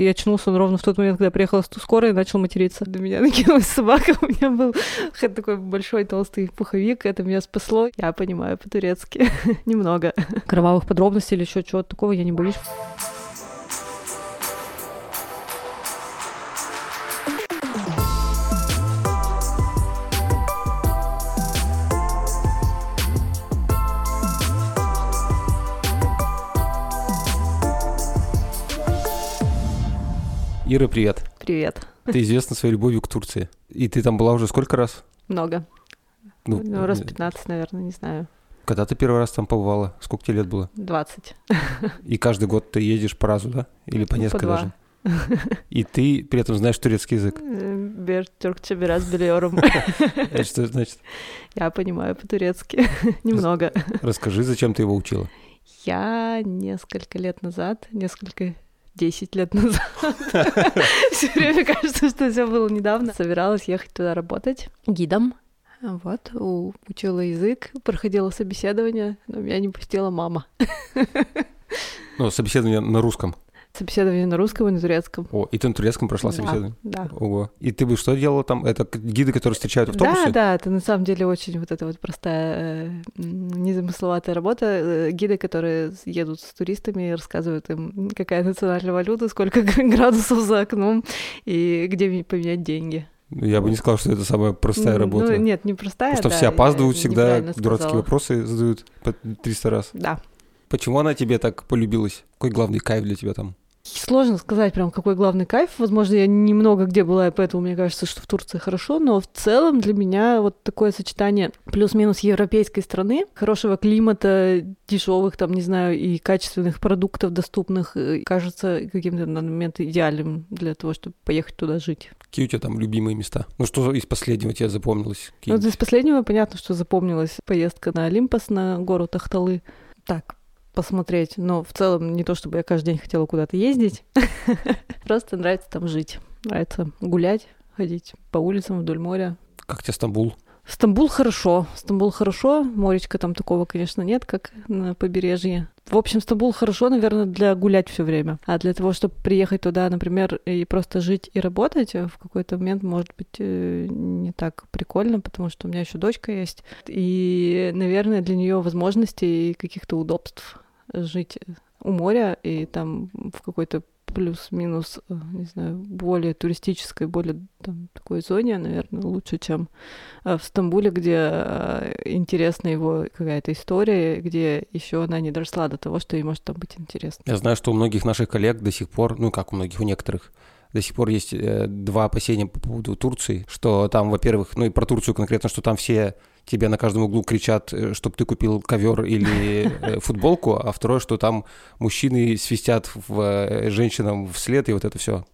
И очнулся он ровно в тот момент, когда приехала скорая и начал материться. До меня накинулась собака, у меня был такой большой толстый пуховик, это меня спасло. Я понимаю по-турецки немного. Кровавых подробностей или еще чего-то такого я не боюсь. Ира, привет. Привет. Ты известна своей любовью к Турции. И ты там была уже сколько раз? Много. Ну, ну раз 15, наверное, не знаю. Когда ты первый раз там побывала? Сколько тебе лет было? 20. И каждый год ты едешь по разу, да? Или по несколько по даже? И ты при этом знаешь турецкий язык? Бер Türkçe biraz biliyorum. Это что значит? Я понимаю по-турецки. Немного. Расскажи, зачем ты его учила? Я несколько лет назад, несколько 10 лет назад. Все время кажется, что все было недавно. Собиралась ехать туда работать гидом. Вот, учила язык, проходила собеседование, но меня не пустила мама. Ну, собеседование на русском. Собеседование на русском и на турецком. О, и ты на турецком прошла собеседование? Да. Ого. И ты бы что делала там? Это гиды, которые встречают в автобусе? Да, да, это на самом деле очень вот эта вот простая, э, незамысловатая работа. Э, гиды, которые едут с туристами рассказывают им, какая национальная валюта, сколько градусов за окном и где поменять деньги. Я бы не сказал, что это самая простая ну, работа. Ну, нет, не простая. Потому что да, все опаздывают всегда, дурацкие вопросы задают по 300 раз. Да. Почему она тебе так полюбилась? Какой главный кайф для тебя там? Сложно сказать прям, какой главный кайф. Возможно, я немного где была, и поэтому мне кажется, что в Турции хорошо, но в целом для меня вот такое сочетание плюс-минус европейской страны, хорошего климата, дешевых там, не знаю, и качественных продуктов доступных, э, кажется каким-то на момент идеальным для того, чтобы поехать туда жить. Какие у тебя там любимые места? Ну, что из последнего тебе запомнилось? Ну, из последнего понятно, что запомнилась поездка на Олимпос, на гору Тахталы. Так, посмотреть. Но в целом не то, чтобы я каждый день хотела куда-то ездить. Просто нравится там жить. Нравится гулять, ходить по улицам вдоль моря. Как тебе Стамбул? Стамбул хорошо. Стамбул хорошо. Моречка там такого, конечно, нет, как на побережье. В общем, Стамбул хорошо, наверное, для гулять все время. А для того, чтобы приехать туда, например, и просто жить и работать, в какой-то момент может быть э, не так прикольно, потому что у меня еще дочка есть. И, наверное, для нее возможностей и каких-то удобств жить у моря и там в какой-то плюс-минус, э, не знаю, более туристической, более там, такой зоне, наверное, лучше, чем э, в Стамбуле, где э, интересна его какая-то история, где еще она не доросла до того, что ей может там быть интересно. Я знаю, что у многих наших коллег до сих пор, ну как у многих, у некоторых, до сих пор есть два опасения по поводу Турции, что там, во-первых, ну и про Турцию конкретно, что там все тебе на каждом углу кричат, э, чтобы ты купил ковер или э, футболку, а второе, что там мужчины свистят в э, женщинам вслед, и вот это все.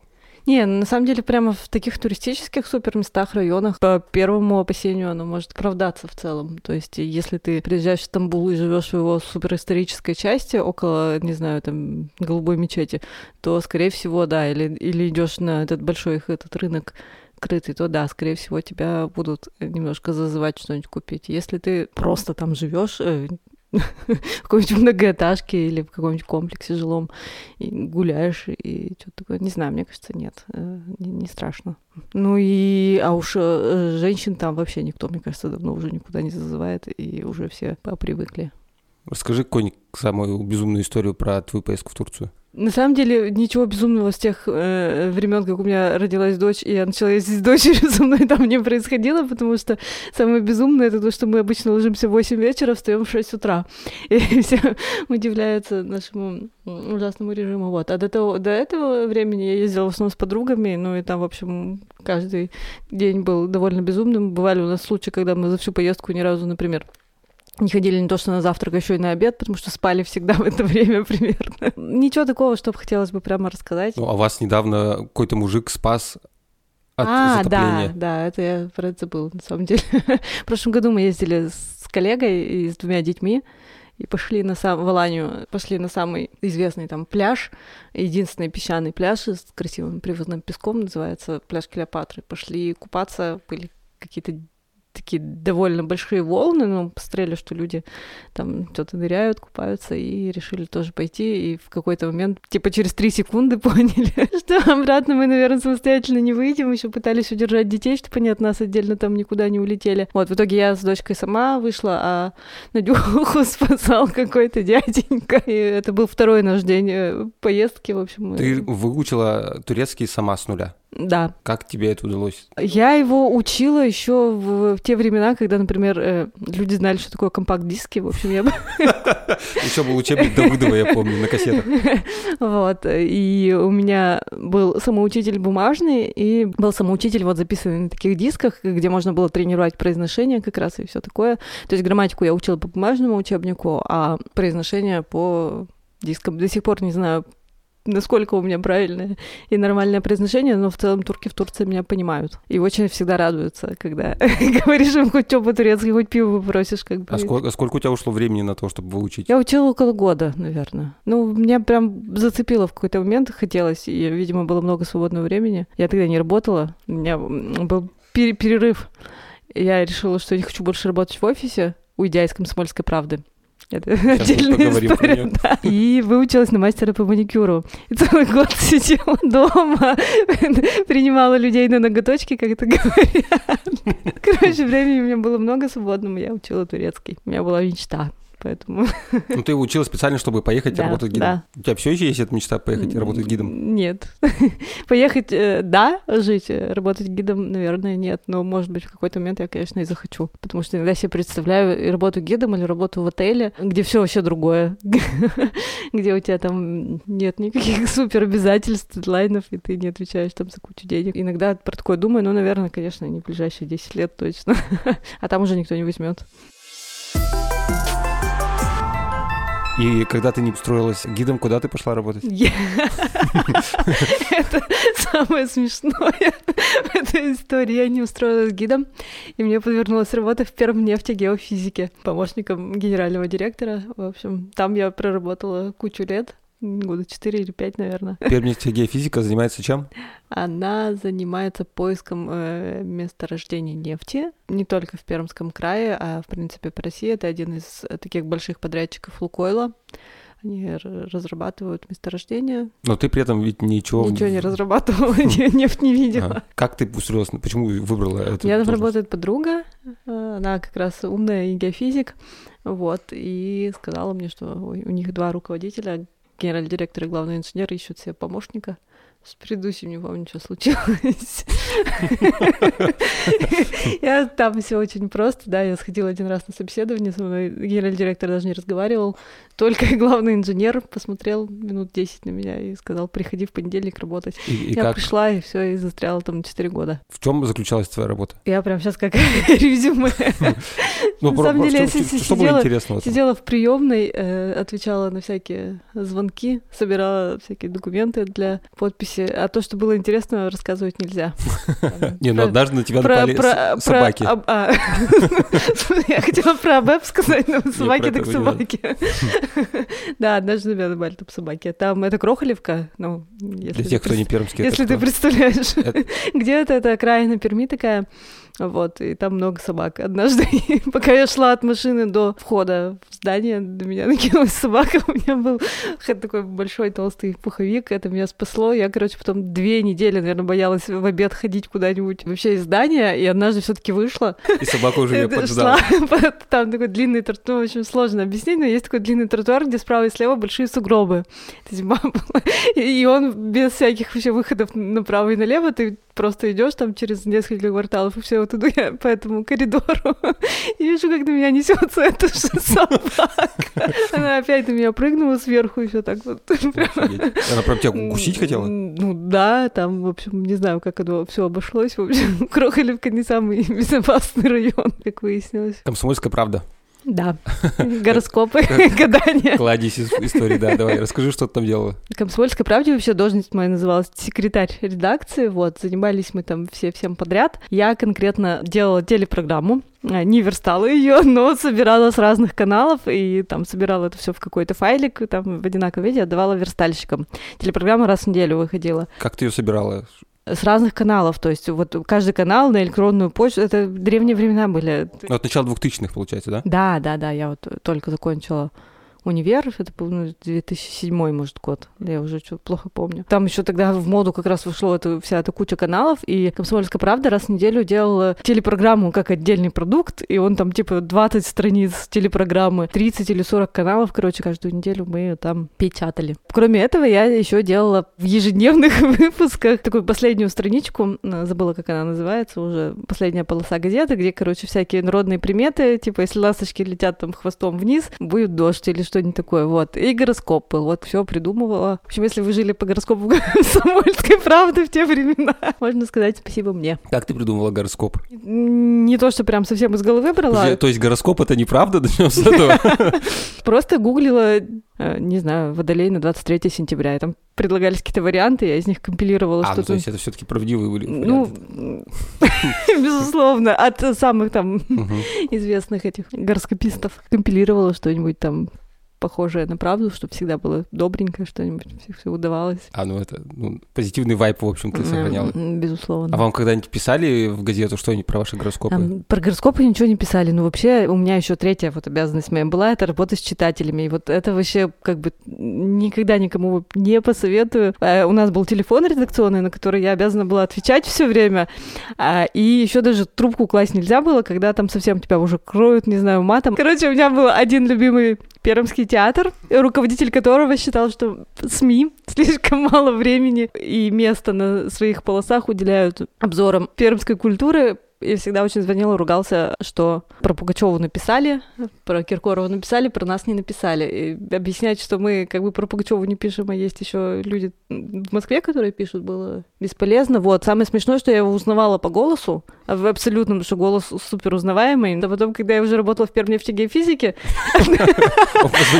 Не, на самом деле прямо в таких туристических супер местах, районах, по первому опасению оно может оправдаться в целом. То есть если ты приезжаешь в Стамбул и живешь в его суперисторической части, около, не знаю, там, голубой мечети, то, скорее всего, да, или, или идешь на этот большой этот рынок открытый, то да, скорее всего, тебя будут немножко зазывать что-нибудь купить. Если ты просто там живешь, э, в какой-нибудь многоэтажке или в каком-нибудь комплексе жилом и гуляешь и что-то такое. Не знаю, мне кажется, нет, э, не, не страшно. Ну и, а уж э, женщин там вообще никто, мне кажется, давно уже никуда не зазывает, и уже все попривыкли. Расскажи какую-нибудь самую безумную историю про твою поездку в Турцию. На самом деле ничего безумного с тех э, времен, как у меня родилась дочь, и я начала ездить с дочерью, со мной там не происходило, потому что самое безумное это то, что мы обычно ложимся в 8 вечера, встаем в 6 утра. И все удивляются нашему ужасному режиму. Вот. А до, того, до этого времени я ездила в основном с подругами, ну и там, в общем, каждый день был довольно безумным. Бывали у нас случаи, когда мы за всю поездку ни разу, например, не ходили не то что на завтрак, а еще и на обед, потому что спали всегда в это время примерно. Ничего такого, что хотелось бы прямо рассказать. Ну, а вас недавно какой-то мужик спас от а, затопления. да, да, это я про это забыла, на самом деле. в прошлом году мы ездили с коллегой и с двумя детьми, и пошли на сам, в Аланию, пошли на самый известный там пляж, единственный песчаный пляж с красивым привозным песком, называется пляж Клеопатры. Пошли купаться, были какие-то такие довольно большие волны, но посмотрели, что люди там что-то ныряют, купаются, и решили тоже пойти, и в какой-то момент, типа через три секунды поняли, что обратно мы, наверное, самостоятельно не выйдем, еще пытались удержать детей, чтобы они от нас отдельно там никуда не улетели. Вот, в итоге я с дочкой сама вышла, а Надюху спасал какой-то дяденька, и это был второй наш день э, поездки, в общем. Ты выучила турецкий сама с нуля? Да. Как тебе это удалось? Я его учила еще в, в те времена, когда, например, э, люди знали, что такое компакт-диски. В общем, я бы... Еще был учебник Давыдова, я помню, на кассетах. Вот. И у меня был самоучитель бумажный, и был самоучитель вот записанный на таких дисках, где можно было тренировать произношение как раз и все такое. То есть грамматику я учила по бумажному учебнику, а произношение по дискам. До сих пор не знаю, насколько у меня правильное и нормальное произношение, но в целом турки в Турции меня понимают. И очень всегда радуются, когда говоришь им хоть что по-турецки, хоть пиво попросишь. Как бы. а, сколько, а сколько у тебя ушло времени на то, чтобы выучить? Я учила около года, наверное. Ну, меня прям зацепило в какой-то момент, хотелось, и, видимо, было много свободного времени. Я тогда не работала, у меня был перерыв. Я решила, что я не хочу больше работать в офисе, уйдя из «Комсомольской правды». Это Сейчас отдельная история, да. И выучилась на мастера по маникюру. И целый год сидела дома, принимала людей на ноготочки, как это говорят. Короче, времени у меня было много свободного, я учила турецкий. У меня была мечта поэтому... Ну, ты училась специально, чтобы поехать да, работать гидом? Да. У тебя все еще есть эта мечта поехать работать гидом? Нет. поехать, э, да, жить, э, работать гидом, наверное, нет, но, может быть, в какой-то момент я, конечно, и захочу, потому что иногда себе представляю и работу гидом или работу в отеле, где все вообще другое, где у тебя там нет никаких супер обязательств, дедлайнов, и ты не отвечаешь там за кучу денег. Иногда про такое думаю, но, наверное, конечно, не в ближайшие 10 лет точно, а там уже никто не возьмет. И когда ты не устроилась гидом, куда ты пошла работать? Это самое смешное в этой истории. Я не устроилась гидом, и мне подвернулась работа в первом нефте геофизике, помощником генерального директора. В общем, там я проработала кучу лет, года 4 или 5, наверное. Пермская геофизика занимается чем? Она занимается поиском э, месторождений нефти, не только в Пермском крае, а в принципе по России. Это один из таких больших подрядчиков Лукойла. Они разрабатывают месторождения. Но ты при этом ведь ничего... Ничего не разрабатывала, нефть не видела. Как ты устроилась, почему выбрала это? Я работает подруга, э, она как раз умная и геофизик, вот, и сказала мне, что у них два руководителя, генеральный директор и главный инженер ищут себе помощника. С предыдущим не помню, что случилось. Я там все очень просто, да, я сходила один раз на собеседование, со мной генеральный директор даже не разговаривал, только главный инженер посмотрел минут 10 на меня и сказал, приходи в понедельник работать. Я пришла, и все, и застряла там 4 года. В чем заключалась твоя работа? Я прям сейчас как резюме. Ну, на самом деле, я сидела в приемной, э, отвечала на всякие звонки, собирала всякие документы для подписи а то, что было интересно, рассказывать нельзя. Не, ну однажды на тебя напали собаки. А, я хотела про АБЭП сказать, но собаки так собаки. Да, однажды на меня напали там собаки. Там это Крохолевка, ну... Для тех, кто не пермский. Если ты представляешь, где-то это окраина Перми такая, вот, и там много собак. Однажды, пока я шла от машины до входа в здание, до меня накинулась собака, у меня был такой большой толстый пуховик, это меня спасло. Я, короче, потом две недели, наверное, боялась в обед ходить куда-нибудь вообще из здания, и однажды все таки вышла. И собака уже ее поджидала. Там такой длинный тротуар, ну, в общем, сложно объяснить, но есть такой длинный тротуар, где справа и слева большие сугробы. Это зима была. И он без всяких вообще выходов направо и налево, ты просто идешь там через несколько кварталов, и все, вот иду я по этому коридору, и вижу, как на меня несется эта же собака. Она опять на меня прыгнула сверху, и все так вот. Она прям тебя укусить хотела? Ну да, там, в общем, не знаю, как оно все обошлось. В общем, Крохолевка не самый безопасный район, как выяснилось. Комсомольская правда. Да, гороскопы, гадания. Кладезь истории, да, давай, расскажи, что ты там делала. Комсомольской правде вообще должность моя называлась секретарь редакции, вот, занимались мы там все всем подряд. Я конкретно делала телепрограмму, а, не верстала ее, но собирала с разных каналов и там собирала это все в какой-то файлик, там в одинаковом виде отдавала верстальщикам. Телепрограмма раз в неделю выходила. Как ты ее собирала? С разных каналов. То есть вот каждый канал на электронную почту, это древние времена были. Ну, от начала 2000-х, получается, да? Да, да, да, я вот только закончила универ, это был ну, 2007 может год, я уже что плохо помню. Там еще тогда в моду как раз вышло это, вся эта куча каналов, и «Комсомольская правда» раз в неделю делала телепрограмму как отдельный продукт, и он там типа 20 страниц телепрограммы, 30 или 40 каналов, короче, каждую неделю мы ее там печатали. Кроме этого, я еще делала в ежедневных выпусках такую последнюю страничку, забыла, как она называется, уже последняя полоса газеты, где, короче, всякие народные приметы, типа, если ласточки летят там хвостом вниз, будет дождь или что что-нибудь такое, вот. И гороскопы, вот, все придумывала. В общем, если вы жили по гороскопу Самольской правды в те времена, можно сказать спасибо мне. Как ты придумала гороскоп? Не то, что прям совсем из головы брала. То есть гороскоп это неправда? Начнем с этого. Просто гуглила Э, не знаю, Водолей на 23 сентября. И там предлагались какие-то варианты, я из них компилировала а, что-то. Ну, то есть это все-таки правдивые были Ну, безусловно, от самых там известных этих гороскопистов компилировала что-нибудь там похожее на правду, чтобы всегда было добренькое что-нибудь, все, удавалось. А, ну это ну, позитивный вайп, в общем, ты сохраняла. Безусловно. А вам когда-нибудь писали в газету что-нибудь про ваши гороскопы? Там, про гороскопы ничего не писали, но вообще у меня еще третья вот обязанность моя была, это работа с читателями. И вот это вообще как бы никогда никому не посоветую. А у нас был телефон редакционный, на который я обязана была отвечать все время. А, и еще даже трубку класть нельзя было, когда там совсем тебя уже кроют, не знаю, матом. Короче, у меня был один любимый пермский театр, руководитель которого считал, что СМИ слишком мало времени и места на своих полосах уделяют обзорам пермской культуры, и всегда очень звонил и ругался, что про Пугачеву написали, про Киркорова написали, про нас не написали. И объяснять, что мы как бы про Пугачеву не пишем, а есть еще люди в Москве, которые пишут, было бесполезно. Вот. Самое смешное, что я его узнавала по голосу, в абсолютном, что голос супер узнаваемый. А потом, когда я уже работала в Пермнефтегеофизике,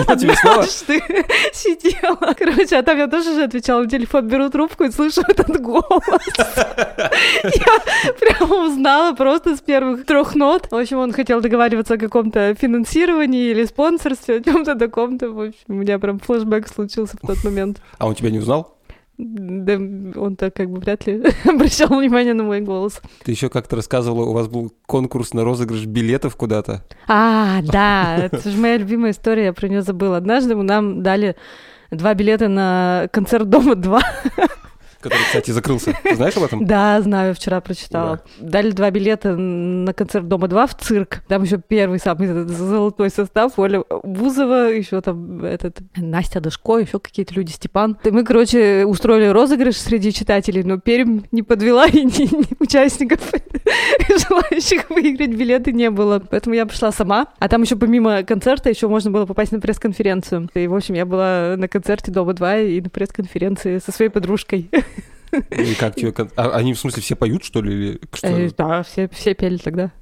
однажды сидела. Короче, а там я тоже же отвечала на телефон, беру трубку и слышу этот голос. Я прямо узнала просто с первых трех нот. В общем, он хотел договариваться о каком-то финансировании или спонсорстве, о чем-то таком-то. В общем, у меня прям флешбэк случился в тот момент. А он тебя не узнал? Да, он-то как бы вряд ли обращал внимание на мой голос. Ты еще как-то рассказывала, у вас был конкурс на розыгрыш билетов куда-то. А, да, это же моя любимая история, я про нее забыла. Однажды нам дали два билета на концерт Дома 2 который, кстати, закрылся. Ты знаешь об этом? Да, знаю, вчера прочитала. Да. Дали два билета на концерт Дома-2 в цирк. Там еще первый самый золотой состав. Оля Бузова, еще там этот Настя Дашко, еще какие-то люди, Степан. И мы, короче, устроили розыгрыш среди читателей, но Пермь не подвела, и ни, ни участников, желающих выиграть билеты не было. Поэтому я пришла сама. А там еще помимо концерта еще можно было попасть на пресс-конференцию. И, в общем, я была на концерте Дома-2 и на пресс-конференции со своей подружкой. И как тебе... А, они, в смысле, все поют, что ли? Или что? Э, да, все, все пели тогда.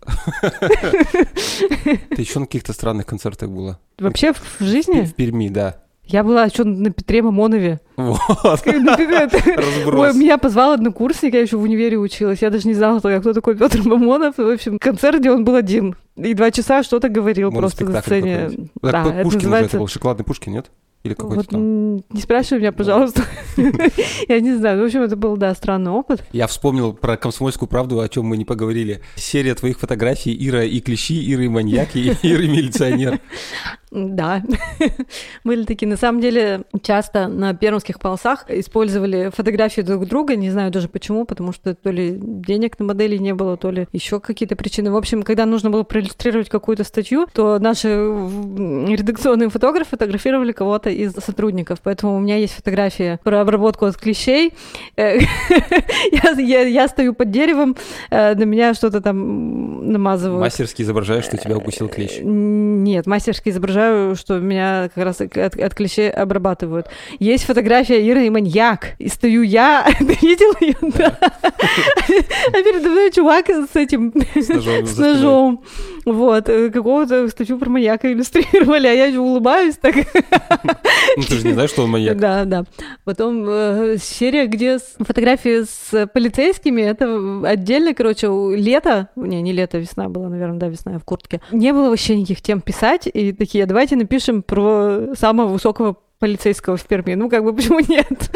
Ты еще на каких-то странных концертах была? Вообще в жизни? В Перми, да. Я была что на Петре Мамонове. Вот. Ой, меня позвал однокурсник, я еще в универе училась. Я даже не знала, кто такой Петр Мамонов. В общем, концерт, где он был один. И два часа что-то говорил просто на сцене. Да, это называется... был шоколадный Пушкин, нет? Или какой-то вот, там? Не спрашивай меня, пожалуйста. Я не знаю. В общем, это был, да, странный опыт. Я вспомнил про комсомольскую правду, о чем мы не поговорили. Серия твоих фотографий Ира и клещи, Ира и маньяк, и Ира и милиционер. Да, были такие. На самом деле, часто на пермских полосах использовали фотографии друг друга, не знаю даже почему, потому что то ли денег на модели не было, то ли еще какие-то причины. В общем, когда нужно было проиллюстрировать какую-то статью, то наши редакционные фотографы фотографировали кого-то из сотрудников. Поэтому у меня есть фотография про обработку от клещей. Э, я, стою под деревом, э, на меня что-то там намазывают. Мастерски изображаешь, что тебя укусил клещ? Нет, мастерски изображаю изображаю, что меня как раз от, от клещей обрабатывают. Есть фотография Иры и маньяк. И стою я, ты видел ее? Да. А передо мной чувак с этим, с ножом. Вот, э, какого-то статью про маньяка иллюстрировали, а я улыбаюсь так. Ну, ты же не знаешь, что он маньяк. Да, да. Потом э, серия, где фотографии с полицейскими, это отдельно, короче, лето, не, не лето, весна была, наверное, да, весна, я в куртке. Не было вообще никаких тем писать, и такие, давайте напишем про самого высокого полицейского в Перми. Ну, как бы, почему нет?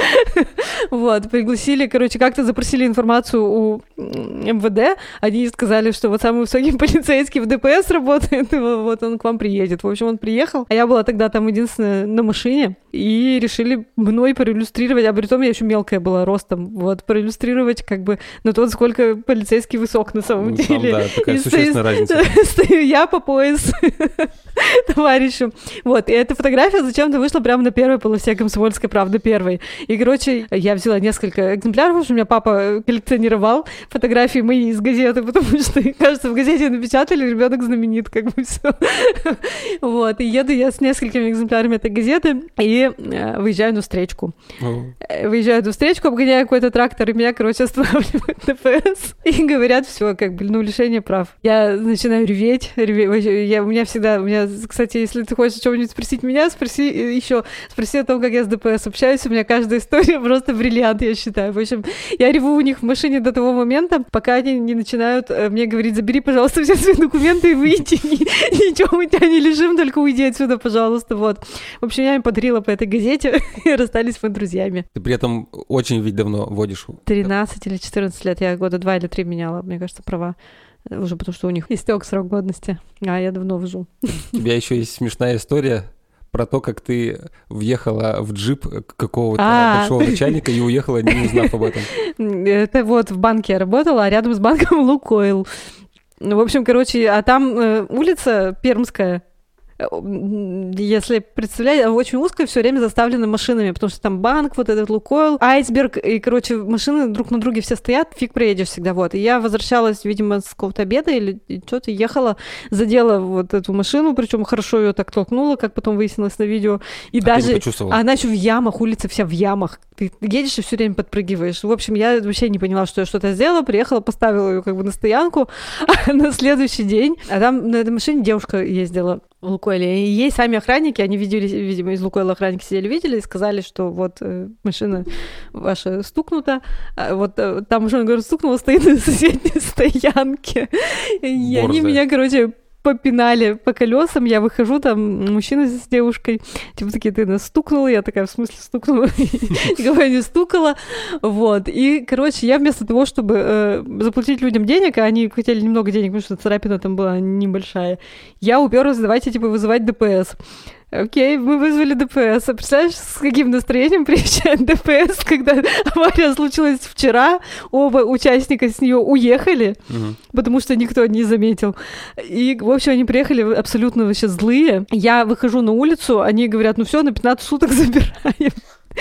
вот, пригласили, короче, как-то запросили информацию у МВД. Они сказали, что вот самый высокий полицейский в ДПС работает, вот он к вам приедет. В общем, он приехал, а я была тогда там единственная на машине, и решили мной проиллюстрировать, а при том я еще мелкая была ростом, вот, проиллюстрировать как бы на то, сколько полицейский высок на самом ну, деле. Там, да, такая и существенная стою, разница. Стою я по пояс товарищу. Вот, и эта фотография зачем-то вышла прямо на первой полосе «Комсомольской правды» первой. И, короче, я взяла несколько экземпляров, потому что у меня папа коллекционировал фотографии мои из газеты, потому что, кажется, в газете напечатали «Ребенок знаменит», как бы все. Вот, и еду я с несколькими экземплярами этой газеты и э, выезжаю на встречку. Э, выезжаю на встречку, обгоняю какой-то трактор, и меня, короче, останавливают ДПС. И говорят, все, как бы, ну, лишение прав. Я начинаю реветь, реветь. Я, у меня всегда, у меня, кстати, если ты хочешь что-нибудь спросить меня, спроси э, еще, спроси о том, как я с ДПС общаюсь. У меня каждая история просто бриллиант, я считаю. В общем, я реву у них в машине до того момента, пока они не начинают мне говорить, забери, пожалуйста, все свои документы и выйди. Ничего мы тебя не лежим, только уйди отсюда, пожалуйста. Вот. В общем, я им подарила по этой газете, и расстались мы друзьями. Ты при этом очень ведь давно водишь. 13 или 14 лет. Я года два или три меняла, мне кажется, права уже потому что у них истек срок годности, а я давно вожу. У тебя еще есть смешная история про то, как ты въехала в джип какого-то а. большого начальника и уехала, не узнав об этом. Это вот в банке я работала, а рядом с банком Лукойл. Ну, в общем, короче, а там э, улица Пермская, если представлять, очень узкая, все время заставлена машинами, потому что там банк, вот этот Лукойл, айсберг, и, короче, машины друг на друге все стоят, фиг проедешь всегда, вот. И я возвращалась, видимо, с какого-то обеда или что-то, ехала, задела вот эту машину, причем хорошо ее так толкнула, как потом выяснилось на видео, и а даже... Она еще в ямах, улица вся в ямах, ты едешь и все время подпрыгиваешь. В общем, я вообще не поняла, что я что-то сделала, приехала, поставила ее как бы на стоянку, а на следующий день, а там на этой машине девушка ездила, в Лукойле. И ей сами охранники, они видели, видимо, из Лукойла охранники сидели, видели и сказали, что вот э, машина ваша стукнута, а вот э, там машина, говорю, стукнула, стоит на соседней стоянке. И они меня, короче, попинали по колесам, я выхожу, там мужчина с девушкой, типа такие, ты нас стукнула, я такая, в смысле стукнула? Никого не стукала, вот, и, короче, я вместо того, чтобы э, заплатить людям денег, а они хотели немного денег, потому что царапина там была небольшая, я уперлась, давайте, типа, вызывать ДПС. Окей, мы вызвали ДПС. А представляешь, с каким настроением приезжает ДПС, когда авария случилась вчера, оба участника с нее уехали, угу. потому что никто не заметил. И, в общем, они приехали абсолютно вообще злые. Я выхожу на улицу, они говорят, ну все, на 15 суток забираем.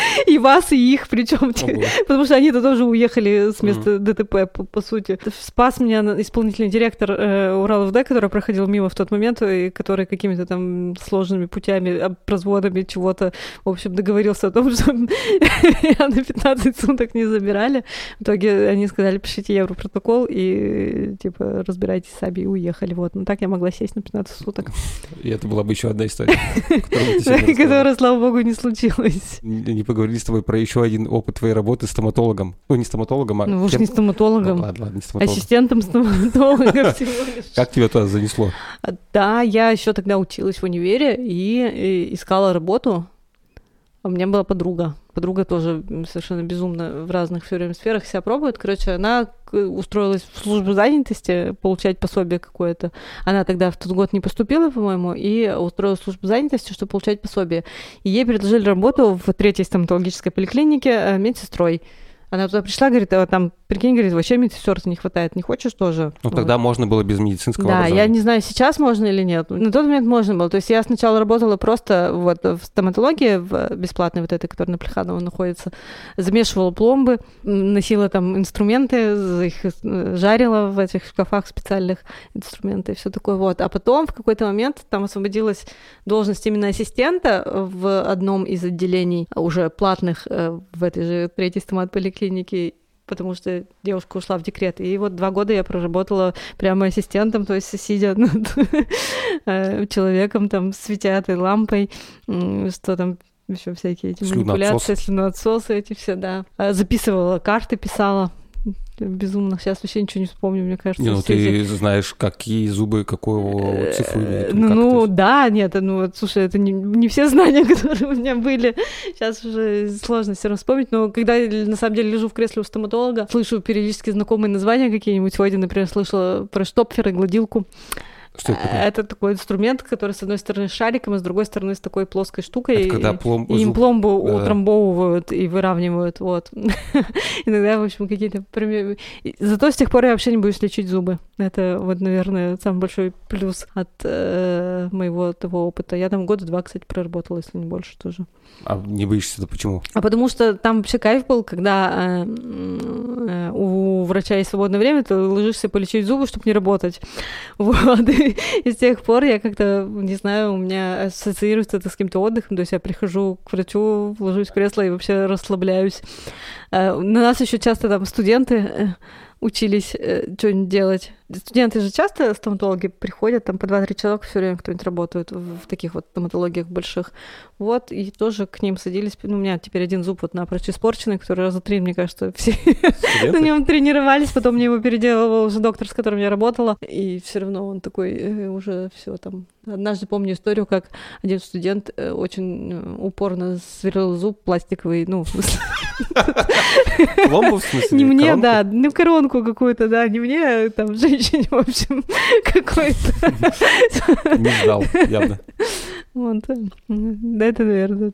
И вас, и их, причем, потому что они-то тоже уехали с места mm-hmm. ДТП, по, по сути. Спас меня исполнительный директор э, Урал ФД, который проходил мимо в тот момент, и который какими-то там сложными путями, разводами чего-то, в общем, договорился о том, что я на 15 суток не забирали. В итоге они сказали, пишите европротокол и, типа, разбирайтесь сами, и уехали. Вот. Ну так я могла сесть на 15 суток. И это была бы еще одна история, которая, слава богу, не случилась не поговорили с тобой про еще один опыт твоей работы стоматологом. Ну, не стоматологом, а... Ну, уж не стоматологом. Ну, ладно, ладно, не стоматологом. Ассистентом стоматолога всего лишь. Как тебя туда занесло? Да, я еще тогда училась в универе и искала работу. У меня была подруга. Подруга тоже совершенно безумно в разных все время сферах себя пробует. Короче, она устроилась в службу занятости, получать пособие какое-то. Она тогда в тот год не поступила, по-моему, и устроилась в службу занятости, чтобы получать пособие. И ей предложили работу в третьей стоматологической поликлинике э, медсестрой. Она туда пришла, говорит, а там, прикинь, говорит, вообще медсестер не хватает, не хочешь тоже? Ну, тогда вот. можно было без медицинского Да, я не знаю, сейчас можно или нет. На тот момент можно было. То есть я сначала работала просто вот в стоматологии, в бесплатной вот этой, которая на Плеханово находится, замешивала пломбы, носила там инструменты, их э, жарила в этих шкафах специальных инструменты и все такое вот. А потом в какой-то момент там освободилась должность именно ассистента в одном из отделений уже платных э, в этой же третьей стоматполиклинике клинике, потому что девушка ушла в декрет. И вот два года я проработала прямо ассистентом, то есть сидя над э, человеком, там, светя этой лампой, что там еще всякие эти манипуляции, слюноотсосы эти все, да. А записывала карты, писала, безумно. Сейчас вообще ничего не вспомню, мне кажется. Не, ну ты эти- знаешь, какие зубы, какую цифру имеют, Ну, как ну, это? да, нет, ну вот, слушай, это не, не все знания, которые у меня были. Сейчас уже сложно все равно вспомнить, но когда я, на самом деле лежу в кресле у стоматолога, слышу периодически знакомые названия какие-нибудь. Сегодня, например, слышала про штопфер и гладилку. Что это такое? Это такой инструмент, который с одной стороны с шариком, а с другой стороны с такой плоской штукой. Это когда И- пломб- и им пломбу да-да. утрамбовывают и выравнивают, вот. Иногда, в общем, какие-то... примеры- Зато с тех пор я вообще не боюсь лечить зубы. Это вот, наверное, самый большой плюс от э, моего того опыта. Я там года два, кстати, проработала, если не больше тоже. А не боишься это почему? А потому что там вообще кайф был, когда э, э, у врача есть свободное время, ты ложишься полечить зубы, чтобы не работать. Вот. И, и с тех пор я как-то, не знаю, у меня ассоциируется это с каким-то отдыхом. То есть я прихожу к врачу, ложусь в кресло и вообще расслабляюсь. Э, На нас еще часто там студенты э, учились что-нибудь делать. Студенты же часто стоматологи приходят, там по 2-3 человека все время кто-нибудь работает в таких вот стоматологиях больших. Вот, и тоже к ним садились. Ну, у меня теперь один зуб вот напрочь испорченный, который раза три, мне кажется, все на нем тренировались, потом мне его переделывал уже доктор, с которым я работала, и все равно он такой э, уже все там. Однажды помню историю, как один студент э, очень э, упорно сверлил зуб пластиковый, ну, в смысле, Пломбу, в смысле? не мне, да, ну, коронку какую-то, да, не мне, там, женщине, в общем, какой-то. Не ждал, явно. Вот, э, да, это, наверное.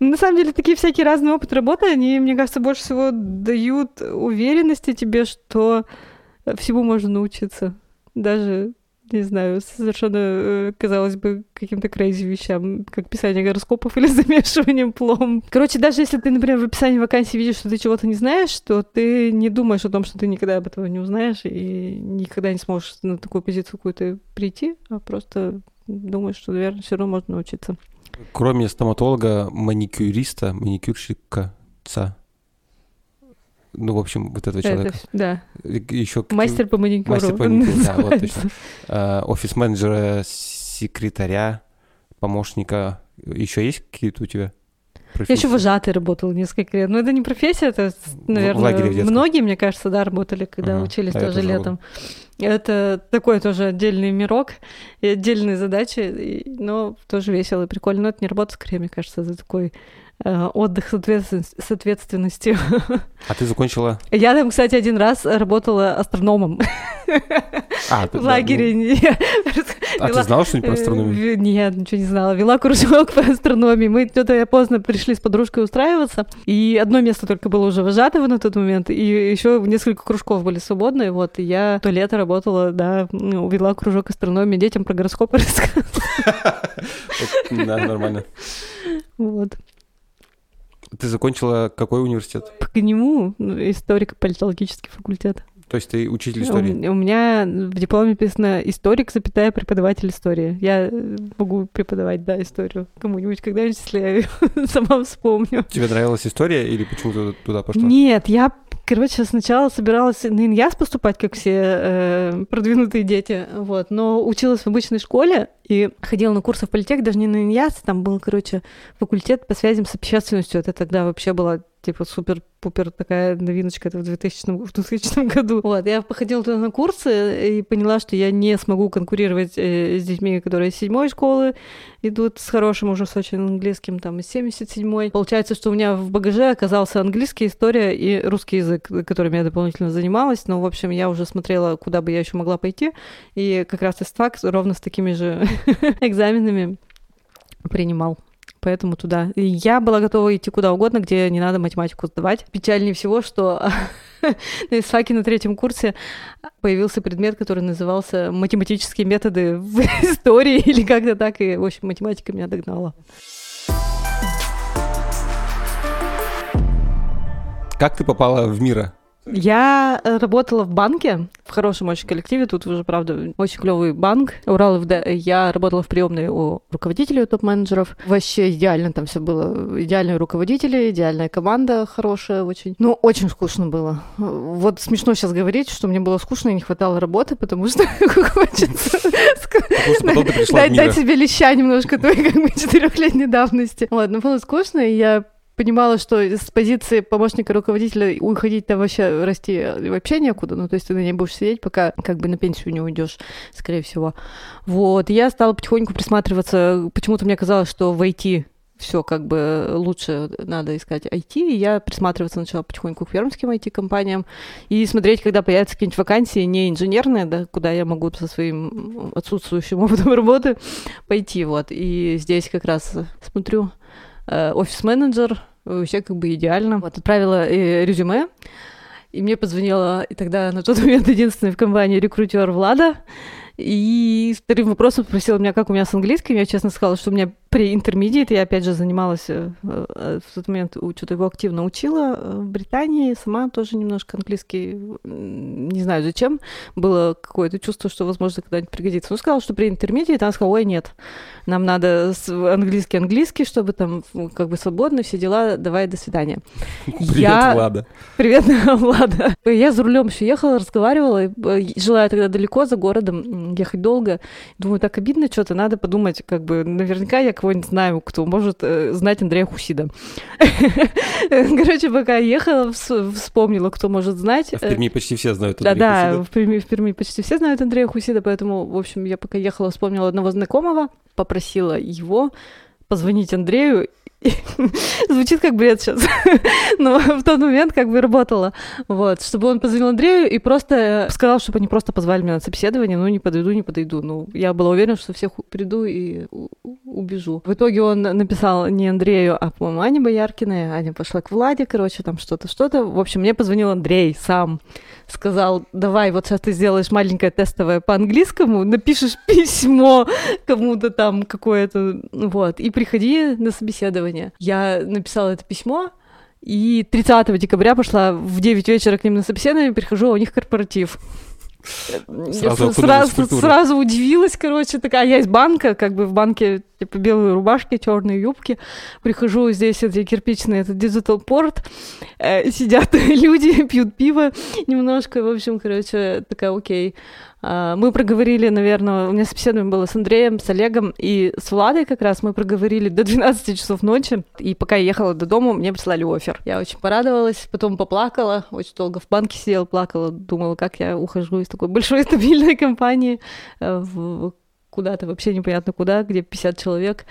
Ну, На самом деле, такие всякие разные опыт работы, они, мне кажется, больше всего дают уверенности тебе, что всему можно научиться. Даже, не знаю, совершенно, э, казалось бы, каким-то крейзи вещам, как писание гороскопов или замешиванием плом. Короче, даже если ты, например, в описании вакансии видишь, что ты чего-то не знаешь, то ты не думаешь о том, что ты никогда об этом не узнаешь и никогда не сможешь на такую позицию какую-то прийти, а просто думаешь, что, наверное, все равно можно научиться. Кроме стоматолога, маникюриста, маникюрщика, ца. Ну, в общем, вот этого Это человека. вс- да. Еще Мастер по маникюру. Мастер по маникюру, да, вот точно. э, офис-менеджера, секретаря, помощника. Еще есть какие-то у тебя? Я еще профессии? вожатой работала несколько лет. Но это не профессия, это, наверное, многие, мне кажется, да, работали, когда Ага, учились я тоже летом. Это такой тоже отдельный мирок и отдельные задачи, и- но тоже весело и прикольно. Но это не работа, скорее, мне кажется, это такой отдых с, ответственн- с ответственностью. А ты закончила? Я там, кстати, один раз работала астрономом А, в да, лагере. ну, Я а ты знала что-нибудь про астрономию? Э, Нет, ничего не знала. Вела кружок по астрономии. Мы что-то поздно пришли с подружкой устраиваться. И одно место только было уже вожатого на тот момент. И еще несколько кружков были свободные. Вот. И я то лето работала, да, ну, вела кружок астрономии. Детям про гороскопы рассказывала. Да, нормально. Вот. Ты закончила какой университет? По нему ну, историко-политологический факультет. То есть ты учитель У, истории? м- у меня в дипломе написано историк, запятая, преподаватель истории. Я э, могу преподавать, да, историю кому-нибудь когда-нибудь, если я сама вспомню. Тебе нравилась история или почему ты туда пошла? Нет, я, короче, сначала собиралась на ИНЯС поступать, как все э, продвинутые дети, вот, но училась в обычной школе и ходила на курсы в политех, даже не на ИНЯС, там был, короче, факультет по связям с общественностью, это тогда вообще была типа супер-пупер такая новиночка, это в 2000, в 2000 году. Вот, я походила туда на курсы и поняла, что я не смогу конкурировать э, с детьми, которые из седьмой школы идут с хорошим уже с очень английским, там, из 77-й. Получается, что у меня в багаже оказался английский, история и русский язык, которым я дополнительно занималась. Но, в общем, я уже смотрела, куда бы я еще могла пойти. И как раз ИСТФАК ровно с такими же экзаменами принимал. Поэтому туда. И я была готова идти куда угодно, где не надо математику сдавать. Печальнее всего, что на ИСФАКе на третьем курсе появился предмет, который назывался «Математические методы в истории» или как-то так. И, в общем, математика меня догнала. Как ты попала в мира? Я э, работала в банке, в хорошем очень коллективе. Тут уже, правда, очень клевый банк. Урал ФД. Я работала в приемной у руководителей, у топ-менеджеров. Вообще идеально там все было. Идеальные руководители, идеальная команда хорошая очень. Но очень скучно было. Вот смешно сейчас говорить, что мне было скучно и не хватало работы, потому что хочется дать, себе леща немножко той как бы четырехлетней давности. Вот, но было скучно, и я понимала, что с позиции помощника руководителя уходить-то вообще расти вообще некуда. Ну, то есть ты на ней будешь сидеть, пока как бы на пенсию не уйдешь, скорее всего. Вот. Я стала потихоньку присматриваться. Почему-то мне казалось, что в IT все как бы лучше надо искать IT, и я присматриваться начала потихоньку к пермским IT-компаниям и смотреть, когда появятся какие-нибудь вакансии не инженерные, да, куда я могу со своим отсутствующим опытом работы пойти, вот. И здесь как раз смотрю офис-менеджер, вообще как бы идеально. Вот, отправила э, резюме, и мне позвонила, и тогда на тот момент единственный в компании рекрутер Влада, и вторым вопросом спросила меня, как у меня с английским. Я честно сказала, что у меня при интермедиат я опять же занималась э, э, в тот момент, что-то его активно учила э, в Британии, сама тоже немножко английский, не знаю зачем, было какое-то чувство, что, возможно, когда-нибудь пригодится. Но сказала, что при интермедиат, она сказала, ой, нет, нам надо английский-английский, чтобы там как бы свободно, все дела, давай, до свидания. Привет, я... Влада. Привет, Влада. Я за рулем еще ехала, разговаривала, жила я тогда далеко, за городом, ехать долго. Думаю, так обидно что-то, надо подумать, как бы, наверняка я кого-нибудь знаю, кто может э, знать Андрея Хусида. Короче, пока ехала, вспомнила, кто может знать. В Перми почти все знают Андрея Да, да, в Перми, в Перми почти все знают Андрея Хусида, поэтому, в общем, я пока ехала, вспомнила одного знакомого, попросила его позвонить Андрею Звучит как бред сейчас. Но в тот момент как бы работало. Вот, чтобы он позвонил Андрею и просто сказал, чтобы они просто позвали меня на собеседование, ну, не подойду, не подойду. Ну, я была уверена, что всех приду и убежу. В итоге он написал не Андрею, а, по-моему, Ане Бояркиной. Аня пошла к Владе, короче, там что-то, что-то. В общем, мне позвонил Андрей сам. Сказал, давай, вот сейчас ты сделаешь маленькое тестовое по английскому, напишешь письмо кому-то там какое-то, вот, и приходи на собеседование. Я написала это письмо, и 30 декабря пошла в 9 вечера к ним на собеседование, прихожу, а у них корпоратив. Сразу, сразу, сразу удивилась, короче, такая, я из банка, как бы в банке, типа, белые рубашки, черные юбки, прихожу, здесь эти кирпичные, это digital порт, э, сидят люди, пьют пиво немножко, в общем, короче, такая, окей. А, мы проговорили, наверное, у меня собеседование было с Андреем, с Олегом и с Владой как раз. Мы проговорили до 12 часов ночи. И пока я ехала до дома, мне прислали оффер. Я очень порадовалась, потом поплакала, очень долго в банке сидела, плакала, думала, как я ухожу из такой большой стабильной компании э, в куда-то вообще непонятно куда, где 50 человек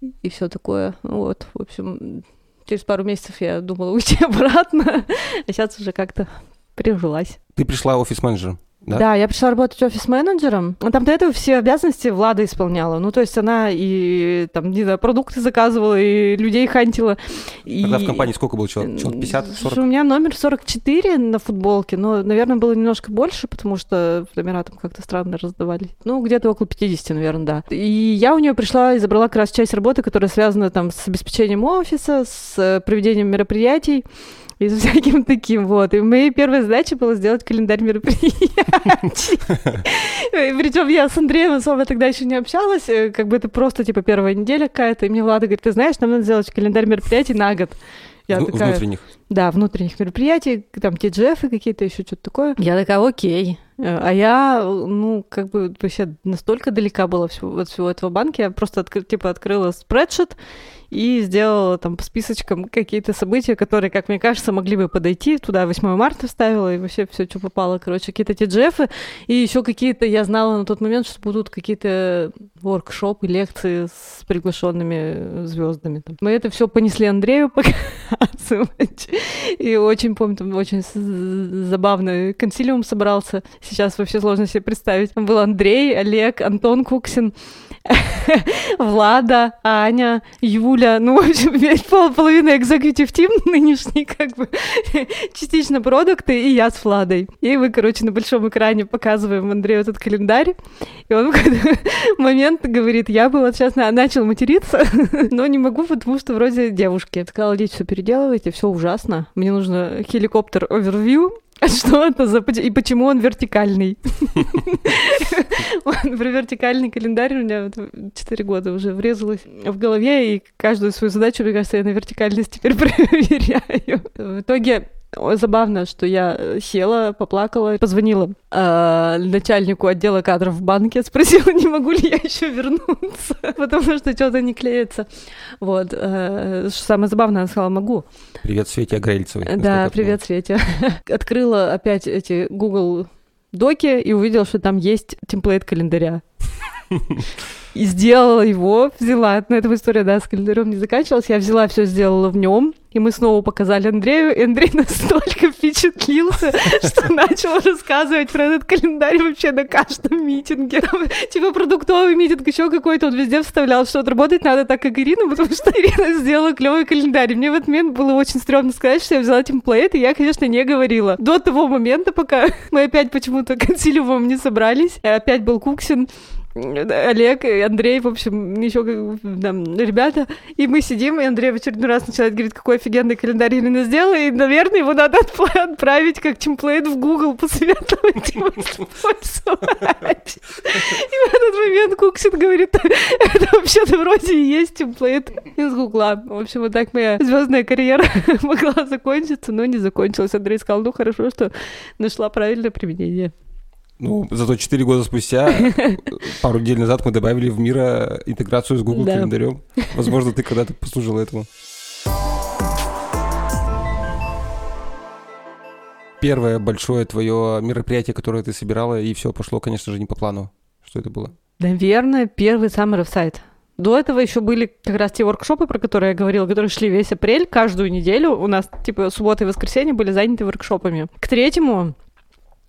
и все такое. Вот, в общем, через пару месяцев я думала уйти обратно, а сейчас уже как-то прижилась. Ты пришла офис-менеджером? Да? да, я пришла работать офис-менеджером. Там до этого все обязанности Влада исполняла. Ну, то есть она и там, не знаю, продукты заказывала, и людей хантила. И... Тогда в компании сколько было человек? Человек 50, 40? У меня номер 44 на футболке, но, наверное, было немножко больше, потому что номера там как-то странно раздавались. Ну, где-то около 50, наверное, да. И я у нее пришла и забрала как раз часть работы, которая связана там с обеспечением офиса, с проведением мероприятий и с всяким таким, вот. И моей первой задачей было сделать календарь мероприятий. Причем я с Андреем особо тогда еще не общалась, э, как бы это просто, типа, первая неделя какая-то, и мне Влада говорит, ты знаешь, нам надо сделать календарь мероприятий на год. Я такая, внутренних? Да, внутренних мероприятий, там TGF какие-то, еще что-то такое. Я такая, окей. Э, а я, ну, как бы вообще настолько далека была от всего этого банка, я просто, откры, типа, открыла спредшит и сделала там по списочкам какие-то события, которые, как мне кажется, могли бы подойти. Туда 8 марта вставила и вообще все, что попало. Короче, какие-то TGF и еще какие-то, я знала на тот момент, что будут какие-то воркшопы, лекции с приглашенными звездами. Мы это все понесли Андрею показывать. И очень помню, там очень забавный консилиум собрался. Сейчас вообще сложно себе представить. Там был Андрей, Олег, Антон Куксин, Влада, Аня, Юля, ну, в общем, пол, половина экзекутив тим нынешний, как бы, частично продукты, и я с Владой. И мы, короче, на большом экране показываем Андрею этот календарь, и он в какой-то момент говорит, я бы вот сейчас начал материться, но не могу, потому что вроде девушки. Сказала, дети, все переделываете, все ужасно, мне нужно хеликоптер овервью, что это за... И почему он вертикальный? Про вертикальный календарь у меня 4 года уже врезалось в голове, и каждую свою задачу, мне кажется, я на вертикальность теперь проверяю. В итоге Забавно, что я села, поплакала, позвонила э, начальнику отдела кадров в банке, спросила, не могу ли я еще вернуться, потому что что-то не клеится. Вот. Э, что самое забавное, она сказала, могу. Привет, Свете Агрельцевой. Да, привет, Свете. Открыла опять эти Google доки и увидела, что там есть темплейт календаря. И сделала его, взяла. На этом история, да, с календарем не заканчивалась. Я взяла все, сделала в нем. И мы снова показали Андрею, и Андрей настолько впечатлился, что начал рассказывать про этот календарь вообще на каждом митинге. Там, типа продуктовый митинг, еще какой-то, он везде вставлял, что вот работать надо так, как Ирина, потому что Ирина сделала клевый календарь. мне в этот момент было очень стрёмно сказать, что я взяла темплейт, и я, конечно, не говорила. До того момента, пока мы опять почему-то консилиумом не собрались, опять был Куксин, Олег, и Андрей, в общем, еще там, ребята, и мы сидим, и Андрей в очередной раз начинает говорить, какой офигенный календарь Ирина сделала, и, наверное, его надо отправить как темплейт в Google, посоветовать ему использовать. И в этот момент Куксин говорит, это вообще-то вроде и есть темплейт из Гугла. В общем, вот так моя звездная карьера могла закончиться, но не закончилась. Андрей сказал, ну хорошо, что нашла правильное применение. Ну, зато 4 года спустя, пару недель назад, мы добавили в мира интеграцию с Google да. календарем. Возможно, ты когда-то послужил этому. Первое большое твое мероприятие, которое ты собирала, и все пошло, конечно же, не по плану. Что это было? Наверное, первый Summer of Sight. До этого еще были как раз те воркшопы, про которые я говорила, которые шли весь апрель, каждую неделю. У нас, типа, суббота и воскресенье были заняты воркшопами. К третьему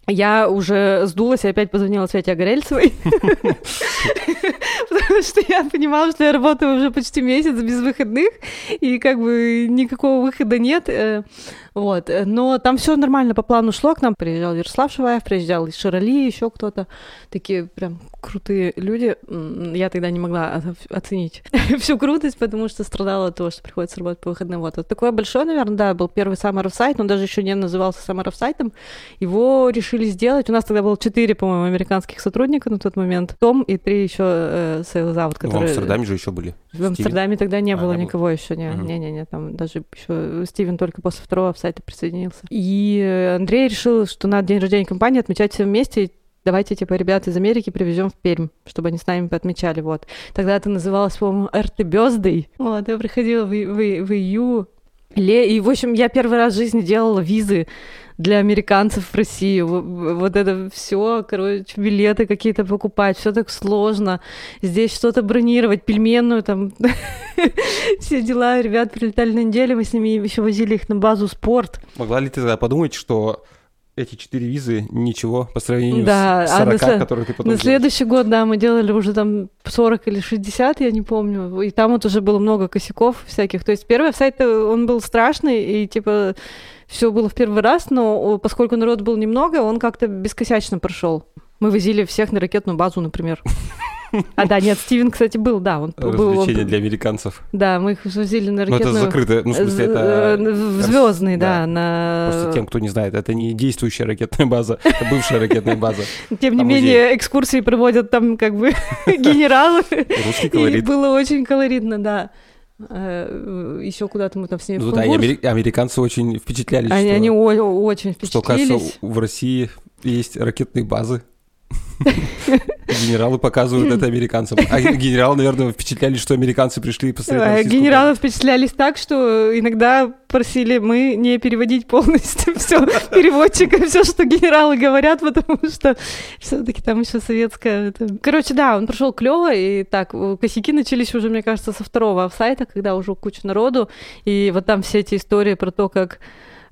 я уже сдулась и опять позвонила Свете Огорельцевой, потому что я понимала, что я работаю уже почти месяц без выходных, и как бы никакого выхода нет. Э, вот. Но там все нормально по плану шло. К нам приезжал Ярослав Шиваев, приезжал Широли, еще кто-то. Такие прям крутые люди. Я тогда не могла оценить всю крутость, потому что страдала от того, что приходится работать по выходным. Вот. вот такой большой, наверное, да, был первый Summer of Sight, он даже еще не назывался Summer of Sight. Его решили сделать. У нас тогда было четыре, по-моему, американских сотрудника на тот момент. Том и три еще э, Sales Out, которые... В Амстердаме же еще были. В Амстердаме тогда не а, было не никого было. еще. Не-не-не, там даже еще Стивен только после второго сайта присоединился. И Андрей решил, что надо день рождения компании отмечать все вместе, давайте, типа, ребят из Америки привезем в Пермь, чтобы они с нами отмечали, вот. Тогда это называлось, по-моему, Birthday. Вот, я приходила в, в, в ию, и, в общем, я первый раз в жизни делала визы для американцев в России. Вот это все, короче, билеты какие-то покупать, все так сложно. Здесь что-то бронировать, пельменную там, все дела. Ребят прилетали на неделю, мы с ними еще возили их на базу спорт. Могла ли ты тогда подумать, что эти четыре визы ничего по сравнению да, с 40, а на, которые ты потом На следующий год, да, мы делали уже там 40 или 60, я не помню. И там вот уже было много косяков всяких. То есть первый сайт, он был страшный, и типа все было в первый раз, но поскольку народ был немного, он как-то бескосячно прошел. Мы возили всех на ракетную базу, например. А, да, нет, Стивен, кстати, был, да. Он Развлечение был, для американцев. Да, мы их возили на ракетную... Но это закрытое, ну, в смысле, это... Э, звездный, да, да, на... Просто тем, кто не знает, это не действующая ракетная база, это бывшая ракетная база. Тем не менее, экскурсии проводят там как бы генералы. Русский колорит. И было очень колоритно, да. Э, Еще куда-то мы там с ними ну, да, и американцы очень впечатлялись. Они, что, они очень впечатлились. Что, кажется, в России есть ракетные базы. Генералы показывают это американцам. А генералы, наверное, впечатлялись, что американцы пришли посмотреть. А генералы впечатлялись так, что иногда просили мы не переводить полностью все переводчика, все, что генералы говорят, потому что все-таки там еще советская. Короче, да, он прошел клево, и так, косяки начались уже, мне кажется, со второго сайта, когда уже куча народу, и вот там все эти истории про то, как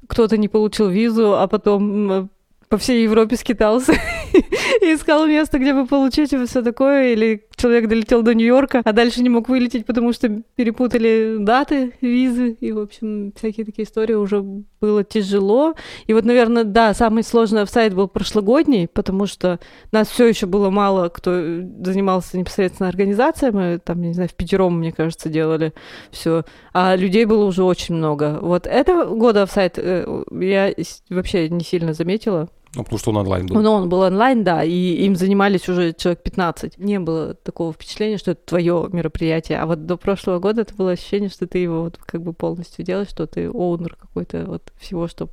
кто-то не получил визу, а потом по всей Европе скитался и искал место, где бы получить и все такое. Или человек долетел до Нью-Йорка, а дальше не мог вылететь, потому что перепутали даты, визы. И, в общем, всякие такие истории уже было тяжело. И вот, наверное, да, самый сложный офсайт был прошлогодний, потому что нас все еще было мало, кто занимался непосредственно организацией. Мы там, не знаю, в пятером, мне кажется, делали все. А людей было уже очень много. Вот этого года офсайт э, я вообще не сильно заметила. Ну, потому что он онлайн был. Ну, он был онлайн, да, и им занимались уже человек 15. Не было такого впечатления, что это твое мероприятие. А вот до прошлого года это было ощущение, что ты его вот как бы полностью делаешь, что ты оунер какой-то вот всего, что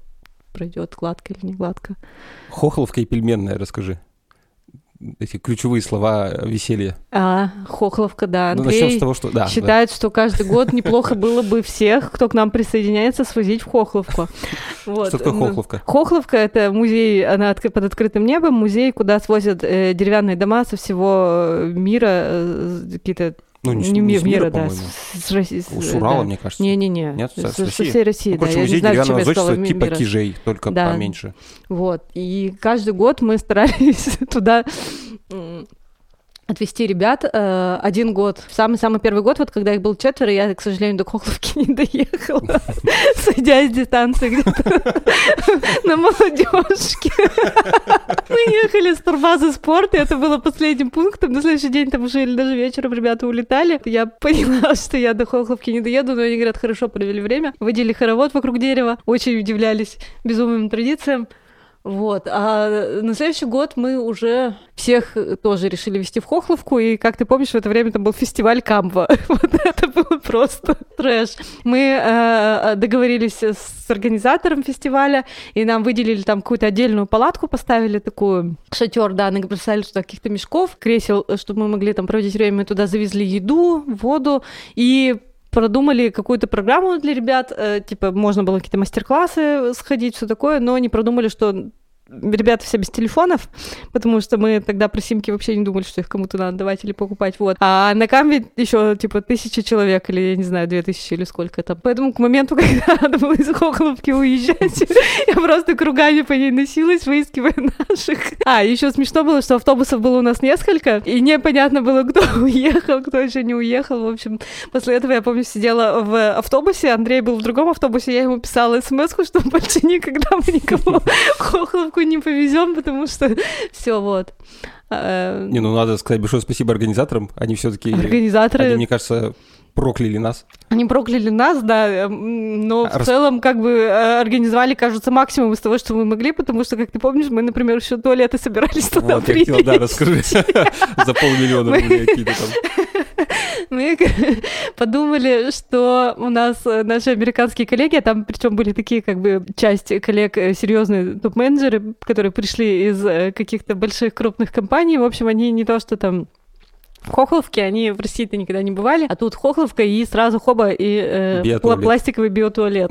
пройдет гладко или не гладко. Хохловка и пельменная, расскажи эти ключевые слова веселья. А, Хохловка, да. Ну, начнем с того, что... Да, считает, да. что каждый год неплохо было бы всех, кто к нам присоединяется, свозить в Хохловку. Вот. Что такое Хохловка? Хохловка — это музей, она под открытым небом, музей, куда свозят э, деревянные дома со всего э, мира, э, какие-то ну, не, не, не с мира, да. С, с, России, с Урала, да. мне кажется. Не-не-не. Нет, с, с, России. со всей России, ну, да. Я музей не знаю, деревянного зодчества типа мира. Кижей, только да. поменьше. Вот. И каждый год мы старались туда отвести ребят э, один год. Самый-самый первый год, вот когда их было четверо, я, к сожалению, до Хохловки не доехала, сойдя с дистанции где-то на молодежке. Мы ехали с турбазы спорта, это было последним пунктом. На следующий день там уже или даже вечером ребята улетали. Я поняла, что я до Хохловки не доеду, но они говорят, хорошо провели время. Водили хоровод вокруг дерева, очень удивлялись безумным традициям. Вот. А на следующий год мы уже всех тоже решили вести в Хохловку, и, как ты помнишь, в это время там был фестиваль Камва. вот это было просто трэш. Мы э, договорились с организатором фестиваля, и нам выделили там какую-то отдельную палатку, поставили такую шатер, да, набросали туда каких-то мешков, кресел, чтобы мы могли там проводить время, мы туда завезли еду, воду, и продумали какую-то программу для ребят, э, типа можно было какие-то мастер-классы сходить, все такое, но не продумали, что ребята все без телефонов, потому что мы тогда про симки вообще не думали, что их кому-то надо давать или покупать, вот. А на камве еще, типа, тысяча человек или, я не знаю, две тысячи или сколько там. Поэтому к моменту, когда надо было из Хохловки уезжать, я просто кругами по ней носилась, выискивая наших. А, еще смешно было, что автобусов было у нас несколько, и непонятно было, кто уехал, кто еще не уехал. В общем, после этого, я помню, сидела в автобусе, Андрей был в другом автобусе, я ему писала смс что больше никогда мы никого Хохловку не повезем, потому что все вот. Не, ну надо сказать большое спасибо организаторам. Они все-таки. Организаторы. Они, мне кажется, прокляли нас. Они прокляли нас, да, но в Рас... целом как бы э, организовали, кажется, максимум из того, что мы могли, потому что, как ты помнишь, мы, например, еще туалеты собирались туда вот, я хотел, да, расскажи. За полмиллиона рублей какие-то там. Мы подумали, что у нас э, наши американские коллеги, а там причем были такие как бы часть коллег э, серьезные топ-менеджеры, которые пришли из каких-то больших крупных компаний. В общем, они не то, что там в Хохловке, они в России-то никогда не бывали, а тут Хохловка и сразу хоба, и э, пластиковый биотуалет.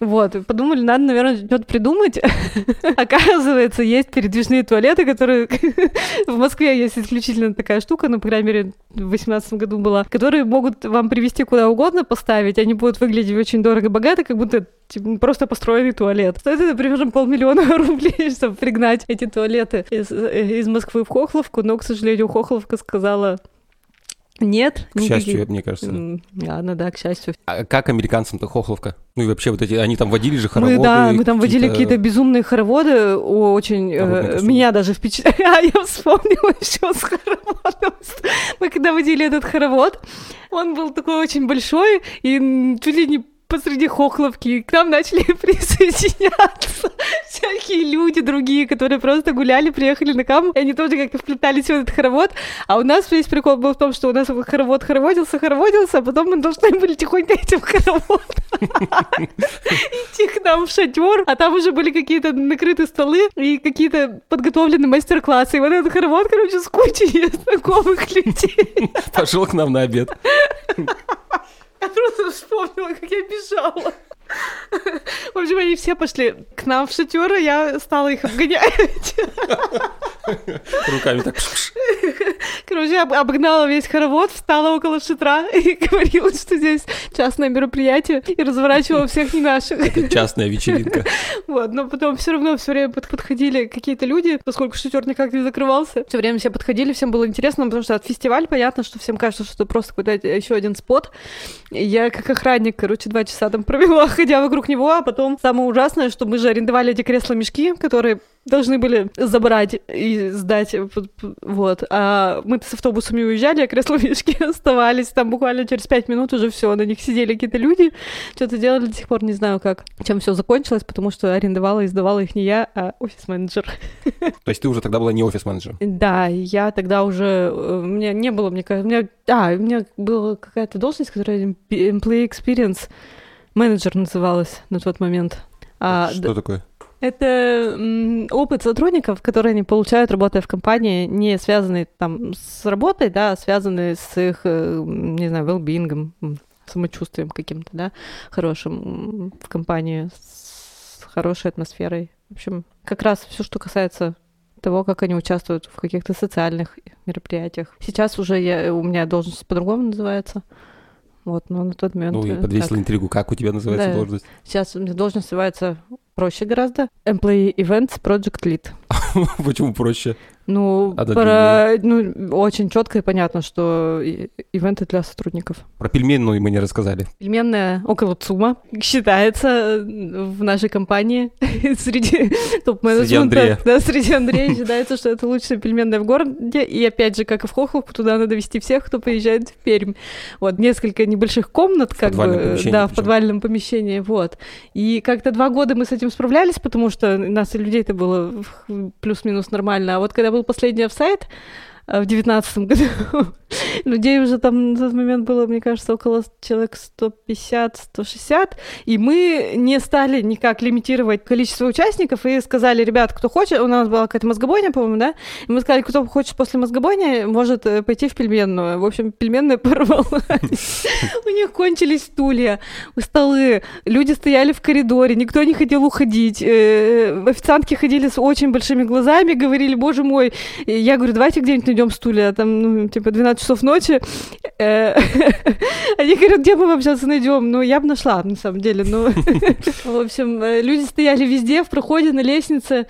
Вот, подумали, надо, наверное, что-то придумать. Оказывается, есть передвижные туалеты, которые в Москве есть исключительно такая штука, ну, по крайней мере, в 2018 году была, которые могут вам привезти куда угодно поставить, они будут выглядеть очень дорого-богато, как будто типа, просто построенный туалет. Стоит это примерно полмиллиона рублей, чтобы пригнать эти туалеты из, э, из Москвы в Хохловку, но, к сожалению, Хохловка сказала, нет. К никаких... счастью, мне кажется. Ладно, да, к счастью. А как американцам-то Хохловка? Ну и вообще вот эти, они там водили же хороводы. Мы, да, мы там водили какие-то безумные хороводы, очень, э, меня даже впечатлили. А я вспомнила еще с хороводом. Мы когда водили этот хоровод, он был такой очень большой, и чуть ли не посреди Хохловки, к нам начали присоединяться всякие люди другие, которые просто гуляли, приехали на кам, и они тоже как-то вплетались в этот хоровод. А у нас весь прикол был в том, что у нас хоровод хороводился, хороводился, а потом мы должны были тихонько идти в хоровод. Идти к нам в шатер, а там уже были какие-то накрытые столы и какие-то подготовленные мастер-классы. И вот этот хоровод, короче, с кучей знакомых людей. Пошел к нам на обед. Я просто вспомнила, как я бежала. В общем, они все пошли к нам в шатер, и я стала их обгонять. Руками так. Короче, я обогнала весь хоровод, встала около шатра и говорила, что здесь частное мероприятие, и разворачивала всех не наших. Это частная вечеринка. Вот, но потом все равно все время подходили какие-то люди, поскольку шатер никак не закрывался. Все время все подходили, всем было интересно, потому что от фестиваля понятно, что всем кажется, что это просто какой-то еще один спот. Я как охранник, короче, два часа там провела, ходя вокруг него, а потом самое ужасное, что мы же арендовали эти кресла-мешки, которые должны были забрать и сдать, вот. А мы с автобусами уезжали, а кресла-мешки оставались. Там буквально через пять минут уже все, на них сидели какие-то люди, что-то делали, до сих пор не знаю как. Чем все закончилось, потому что арендовала и сдавала их не я, а офис-менеджер. То есть ты уже тогда была не офис-менеджер? Да, я тогда уже... Э, у меня не было, мне кажется... У меня, а, у меня была какая-то должность, которая employee experience менеджер называлась на тот момент. А, что да, такое? Это опыт сотрудников, которые они получают, работая в компании, не связанный там с работой, да, а связанный с их, э, не знаю, well самочувствием каким-то, да, хорошим в компании, с хорошей атмосферой. В общем, как раз все, что касается того, как они участвуют в каких-то социальных мероприятиях. Сейчас уже я, у меня должность по-другому называется. Вот, но на тот момент... Ну, я э, подвесил так. интригу. Как у тебя называется да. должность? Сейчас должность называется проще гораздо. Employee Events Project Lead. Почему проще? Ну, а про, ну, очень четко и понятно, что ивенты для сотрудников. Про пельменную мы не рассказали. Пельменная около ЦУМа считается э, в нашей компании среди топ-менеджмента. Да, среди Андрея считается, что это лучшая пельменная в городе. И опять же, как и в Хохловку, туда надо вести всех, кто приезжает в Пермь. Вот, несколько небольших комнат, как бы, да, в подвальном помещении, вот. И как-то два года мы с этим справлялись, потому что нас и людей-то было плюс-минус нормально. А вот когда был последний офсайт, в девятнадцатом году. Людей уже там на тот момент было, мне кажется, около человек 150-160, и мы не стали никак лимитировать количество участников и сказали, ребят, кто хочет, у нас была какая-то мозгобойня, по-моему, да, и мы сказали, кто хочет после мозгобойни, может э, пойти в пельменную. В общем, пельменная порвалась. У них кончились стулья, столы, люди стояли в коридоре, никто не хотел уходить, э, официантки ходили с очень большими глазами, говорили, боже мой, я говорю, давайте где-нибудь найдем стулья, там, ну, типа, 12 12 часов ночи. Э, они говорят, где мы сейчас найдем? Ну, я бы нашла, на самом деле. Ну, в общем, э, люди стояли везде, в проходе, на лестнице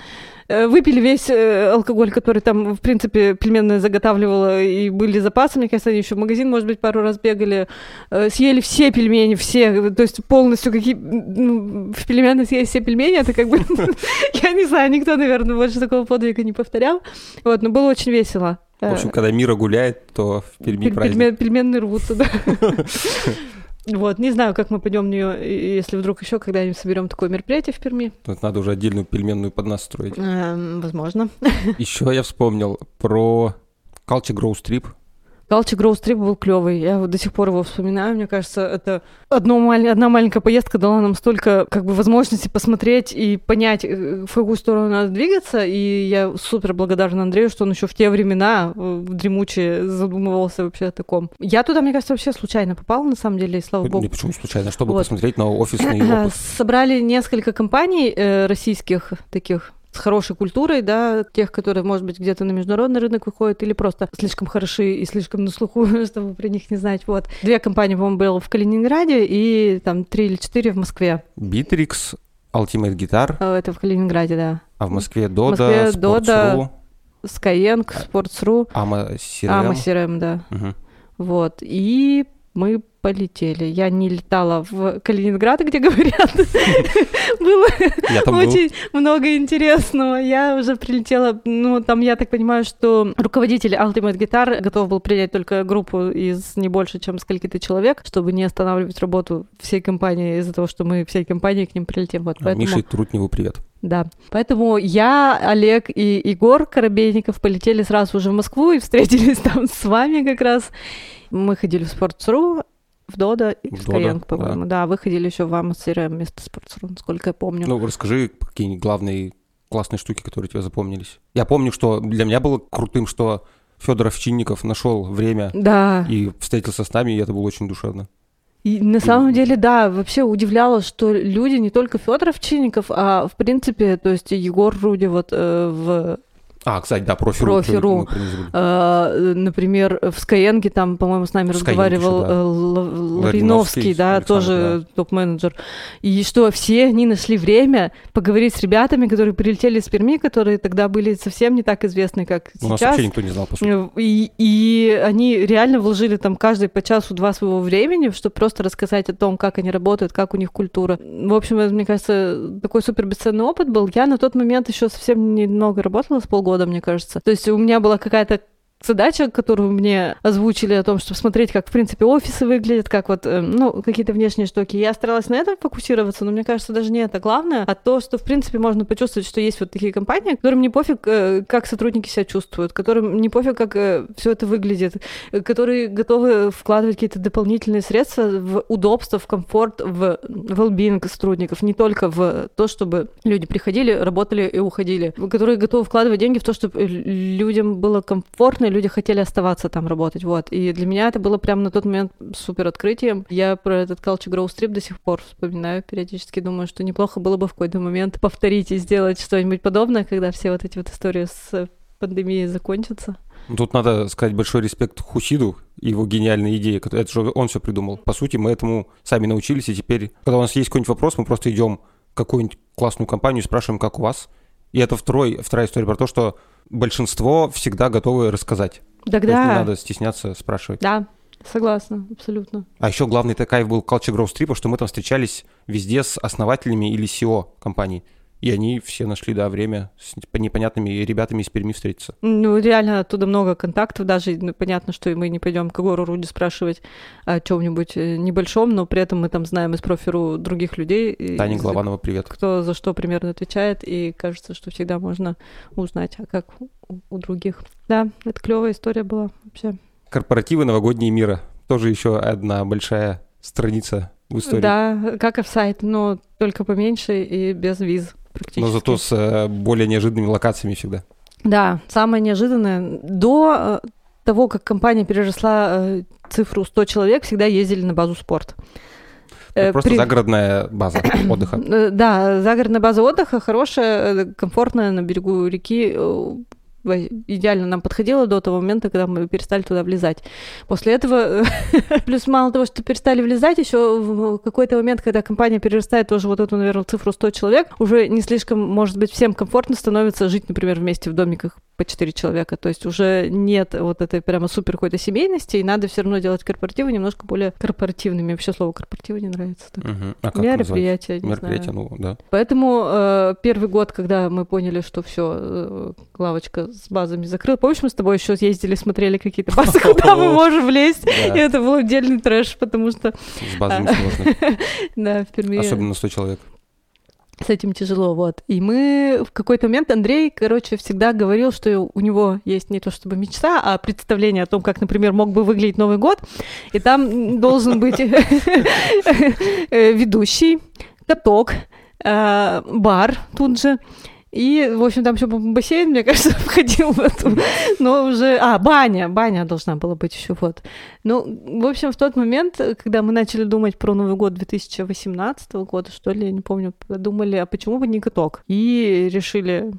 э, выпили весь алкоголь, который там, в принципе, пельменная заготавливала, и были запасы, мне кажется, они еще в магазин, может быть, пару раз бегали, съели все пельмени, все, то есть полностью какие... Ну, в пельменной съесть все пельмени, это как бы... Я не знаю, никто, наверное, больше такого подвига не повторял. Вот, но было очень весело. В общем, когда Мира гуляет, то в Перми праздник. Пельменные рвутся, да. Вот, не знаю, как мы пойдем в нее, если вдруг еще когда-нибудь соберем такое мероприятие в Перми. Тут надо уже отдельную пельменную под нас строить. Эм, возможно. Еще я вспомнил про Culture Grow Strip. Галчи Гроуз Трип был клевый. Я вот до сих пор его вспоминаю. Мне кажется, это одно, маль... одна маленькая поездка дала нам столько как бы возможностей посмотреть и понять, э, в какую сторону надо двигаться. И я супер благодарна Андрею, что он еще в те времена э, дремучие задумывался вообще о таком. Я туда, мне кажется, вообще случайно попала, на самом деле, и слава богу. Не почему случайно? Чтобы вот. посмотреть на офисный опыт. Собрали несколько компаний э, российских таких с хорошей культурой, да, тех, которые, может быть, где-то на международный рынок выходят, или просто слишком хороши и слишком на слуху, чтобы про них не знать. Вот. Две компании, по-моему, было в Калининграде и там три или четыре в Москве. Bittrex, Ultimate Guitar. А, это в Калининграде, да. А в Москве Doda, в Москве Doda, Skyeng, Sports.ru. Ама CRM. Ама CRM, да. Угу. Вот. И мы полетели. Я не летала в Калининград, где говорят. Было очень много интересного. Я уже прилетела, ну, там, я так понимаю, что руководитель Ultimate Guitar готов был принять только группу из не больше, чем скольки-то человек, чтобы не останавливать работу всей компании из-за того, что мы всей компанией к ним прилетим. Вот, поэтому... Мише Трутневу привет. Да. Поэтому я, Олег и Егор Коробейников полетели сразу уже в Москву и встретились там с вами как раз. Мы ходили в Sports.ru, в Дода и в Skyeng, по-моему. Да. да, выходили еще в Амасире вместо Sports.ru, насколько я помню. Ну, расскажи какие главные классные штуки, которые тебе запомнились. Я помню, что для меня было крутым, что Федор Овчинников нашел время да. и встретился с нами, и это было очень душевно. И на самом деле, да, вообще удивляло, что люди не только Федор Овчинников, а в принципе, то есть Егор Руди вот э, в а, кстати, да, профи.ру. Профи.ру. Э, например, в Skyeng там, по-моему, с нами разговаривал да. Э, Лариновский, да, тоже да. топ-менеджер. И что все они нашли время поговорить с ребятами, которые прилетели из Перми, которые тогда были совсем не так известны, как У сейчас. У нас вообще никто не знал, по сути. Э, и, и они реально вложили там каждый по часу-два своего времени, чтобы просто рассказать о том, как они работают, как у них культура. В общем, мне кажется, такой супер бесценный опыт был. Я на тот момент еще совсем немного работала, с полгода года, мне кажется. То есть у меня была какая-то задача, которую мне озвучили о том, чтобы смотреть, как, в принципе, офисы выглядят, как вот, э, ну, какие-то внешние штуки. Я старалась на этом фокусироваться, но мне кажется, даже не это главное, а то, что, в принципе, можно почувствовать, что есть вот такие компании, которым не пофиг, э, как сотрудники себя чувствуют, которым не пофиг, как э, все это выглядит, которые готовы вкладывать какие-то дополнительные средства в удобство, в комфорт, в well-being сотрудников, не только в то, чтобы люди приходили, работали и уходили, которые готовы вкладывать деньги в то, чтобы людям было комфортно, и люди хотели оставаться там работать, вот. И для меня это было прямо на тот момент супер открытием. Я про этот Culture Grow Strip до сих пор вспоминаю, периодически думаю, что неплохо было бы в какой-то момент повторить и сделать что-нибудь подобное, когда все вот эти вот истории с пандемией закончатся. Тут надо сказать большой респект Хусиду и его гениальной идеи. Это же он все придумал. По сути, мы этому сами научились, и теперь, когда у нас есть какой-нибудь вопрос, мы просто идем какую-нибудь классную компанию спрашиваем, как у вас. И это второй, вторая история про то, что большинство всегда готовы рассказать. Тогда... То есть не надо стесняться спрашивать. Да, Согласна, абсолютно. А еще главный кайф был Culture Growth Trip, что мы там встречались везде с основателями или SEO компаний. И они все нашли, да, время с непонятными ребятами из Перми встретиться. Ну, реально, оттуда много контактов. Даже ну, понятно, что мы не пойдем к Егору Руди спрашивать о чем-нибудь э, небольшом, но при этом мы там знаем из профиру других людей. Таня Голованова, привет. Кто за что примерно отвечает, и кажется, что всегда можно узнать, а как у других. Да, это клевая история была вообще. Корпоративы новогодние мира. Тоже еще одна большая страница в истории. Да, как и в сайт, но только поменьше и без виз практически. Но зато с э, более неожиданными локациями всегда. Да, самое неожиданное. До э, того, как компания переросла э, цифру 100 человек, всегда ездили на базу спорт. Просто При... загородная база отдыха. Да, загородная база отдыха хорошая, комфортная на берегу реки идеально нам подходило до того момента, когда мы перестали туда влезать. После этого, плюс мало того, что перестали влезать, еще в какой-то момент, когда компания перерастает тоже вот эту, наверное, цифру 100 человек, уже не слишком, может быть, всем комфортно становится жить, например, вместе в домиках по 4 человека. То есть уже нет вот этой прямо супер какой-то семейности, и надо все равно делать корпоративы немножко более корпоративными. Вообще слово корпоративы не нравится. Так. Угу. А как Мероприятие, не Мероприятие, знаю. ну да. Поэтому э, первый год, когда мы поняли, что все, э, лавочка с базами закрыла, помнишь, мы с тобой еще ездили, смотрели какие-то базы, куда мы можем влезть, и это был отдельный трэш, потому что... С базами сложно. Да, в Перми. Особенно на 100 человек с этим тяжело, вот. И мы в какой-то момент Андрей, короче, всегда говорил, что у него есть не то чтобы мечта, а представление о том, как, например, мог бы выглядеть Новый год, и там должен быть ведущий, каток, э, бар тут же, и, в общем, там еще бассейн, мне кажется, входил в эту. Но уже... А, баня. Баня должна была быть еще вот. Ну, в общем, в тот момент, когда мы начали думать про Новый год 2018 года, что ли, я не помню, подумали, а почему бы не каток? И решили